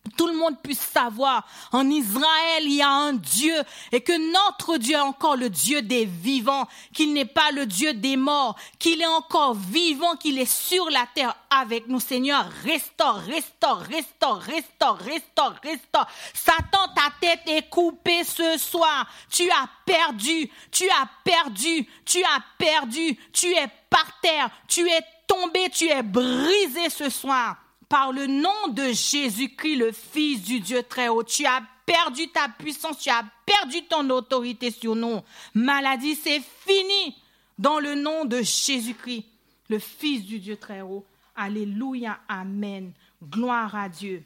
Tout le monde puisse savoir, en Israël, il y a un Dieu et que notre Dieu est encore le Dieu des vivants, qu'il n'est pas le Dieu des morts, qu'il est encore vivant, qu'il est sur la terre avec nous. Seigneur, restaure, restaure, restaure, restaure, restaure, restaure. Satan, ta tête est coupée ce soir. Tu as perdu, tu as perdu, tu as perdu, tu es par terre, tu es tombé, tu es brisé ce soir par le nom de Jésus-Christ, le Fils du Dieu très haut. Tu as perdu ta puissance, tu as perdu ton autorité sur nous. Maladie, c'est fini dans le nom de Jésus-Christ, le Fils du Dieu très haut. Alléluia, Amen. Gloire à Dieu.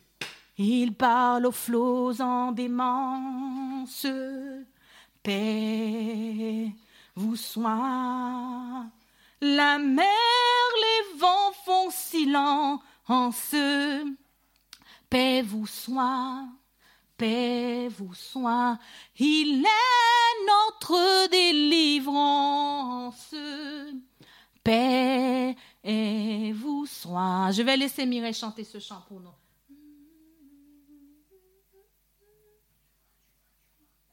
Il parle aux flots en démence. Paix vous soit. La mer, les vents font silence en ce paix vous soit, paix vous soit, il est notre délivrance. Paix et vous soit. Je vais laisser Mireille chanter ce chant pour nous.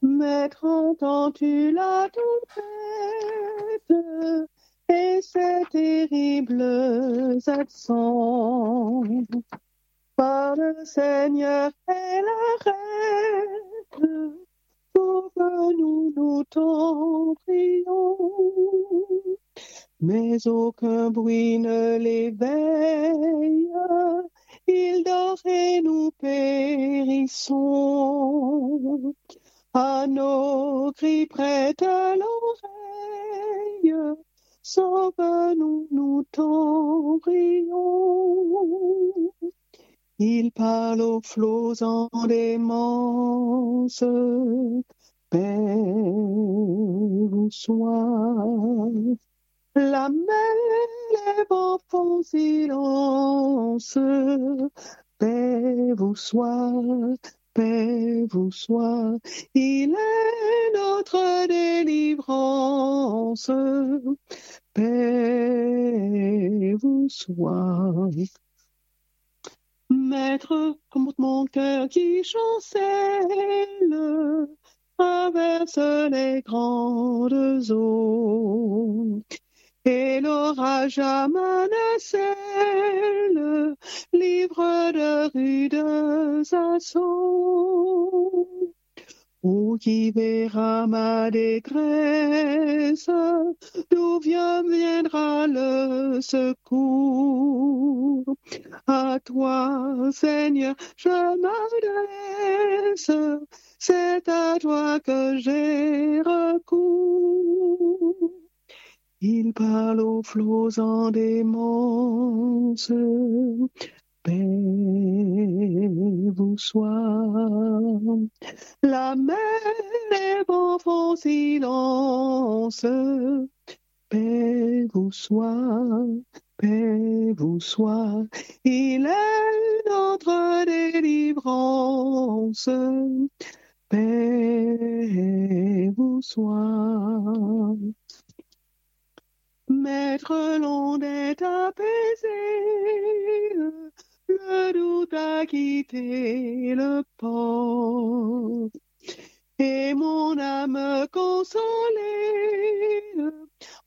Maître, entends-tu la tempête et ces terribles accents. Par le Seigneur et la reine, que nous t'en prions. Mais aucun bruit ne l'éveille, il dort et nous périssons. À nos cris prêtent l'oreille, Sauve-nous, nous t'en prions. Il parle aux flots en démence. Paix vous soit. La mer, vents font silence. Paix vous soit paix vous soit. Il est notre délivrance. Paix vous soit. Maître, comme mon cœur qui chancelle, traverse les grandes eaux et l'orage à livre de rudes assauts. Où qui verra ma détresse, d'où viendra le secours? À toi, Seigneur, je m'adresse, c'est à toi que j'ai recours. Il parle aux flots en démence. Paix vous soit. La mer les vents font silence. Paix vous soit. Paix vous soit. Il est notre délivrance. Paix vous soit. Maître, l'onde est apaisée, le doute a quitté le port. Et mon âme consolée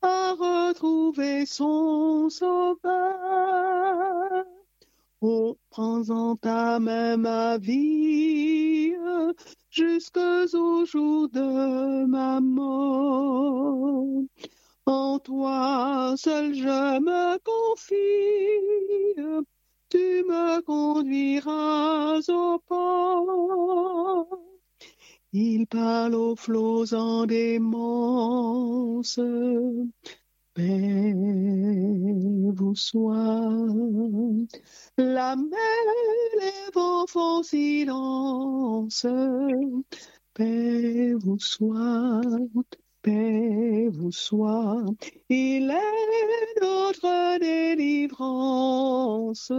a retrouvé son sauveur. Oh, prends en ta main ma vie jusqu'au jour de ma mort. En toi seul je me confie, tu me conduiras au port. Il parle aux flots en démence, paix vous soit. La mer, les vents font silence, paix vous soit paix vous soit. Il est notre délivrance.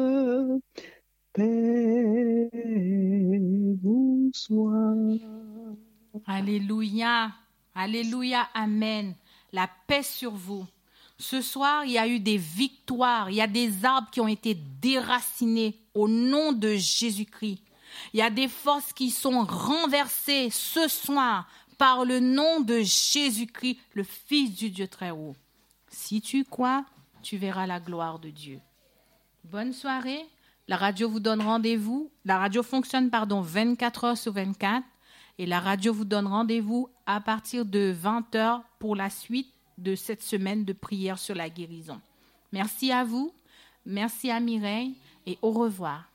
Paix vous soit. Alléluia. Alléluia. Amen. La paix sur vous. Ce soir, il y a eu des victoires. Il y a des arbres qui ont été déracinés au nom de Jésus-Christ. Il y a des forces qui sont renversées ce soir par le nom de Jésus-Christ, le Fils du Dieu très haut. Si tu crois, tu verras la gloire de Dieu. Bonne soirée. La radio vous donne rendez-vous. La radio fonctionne, pardon, 24 heures sur 24. Et la radio vous donne rendez-vous à partir de 20 heures pour la suite de cette semaine de prière sur la guérison. Merci à vous. Merci à Mireille et au revoir.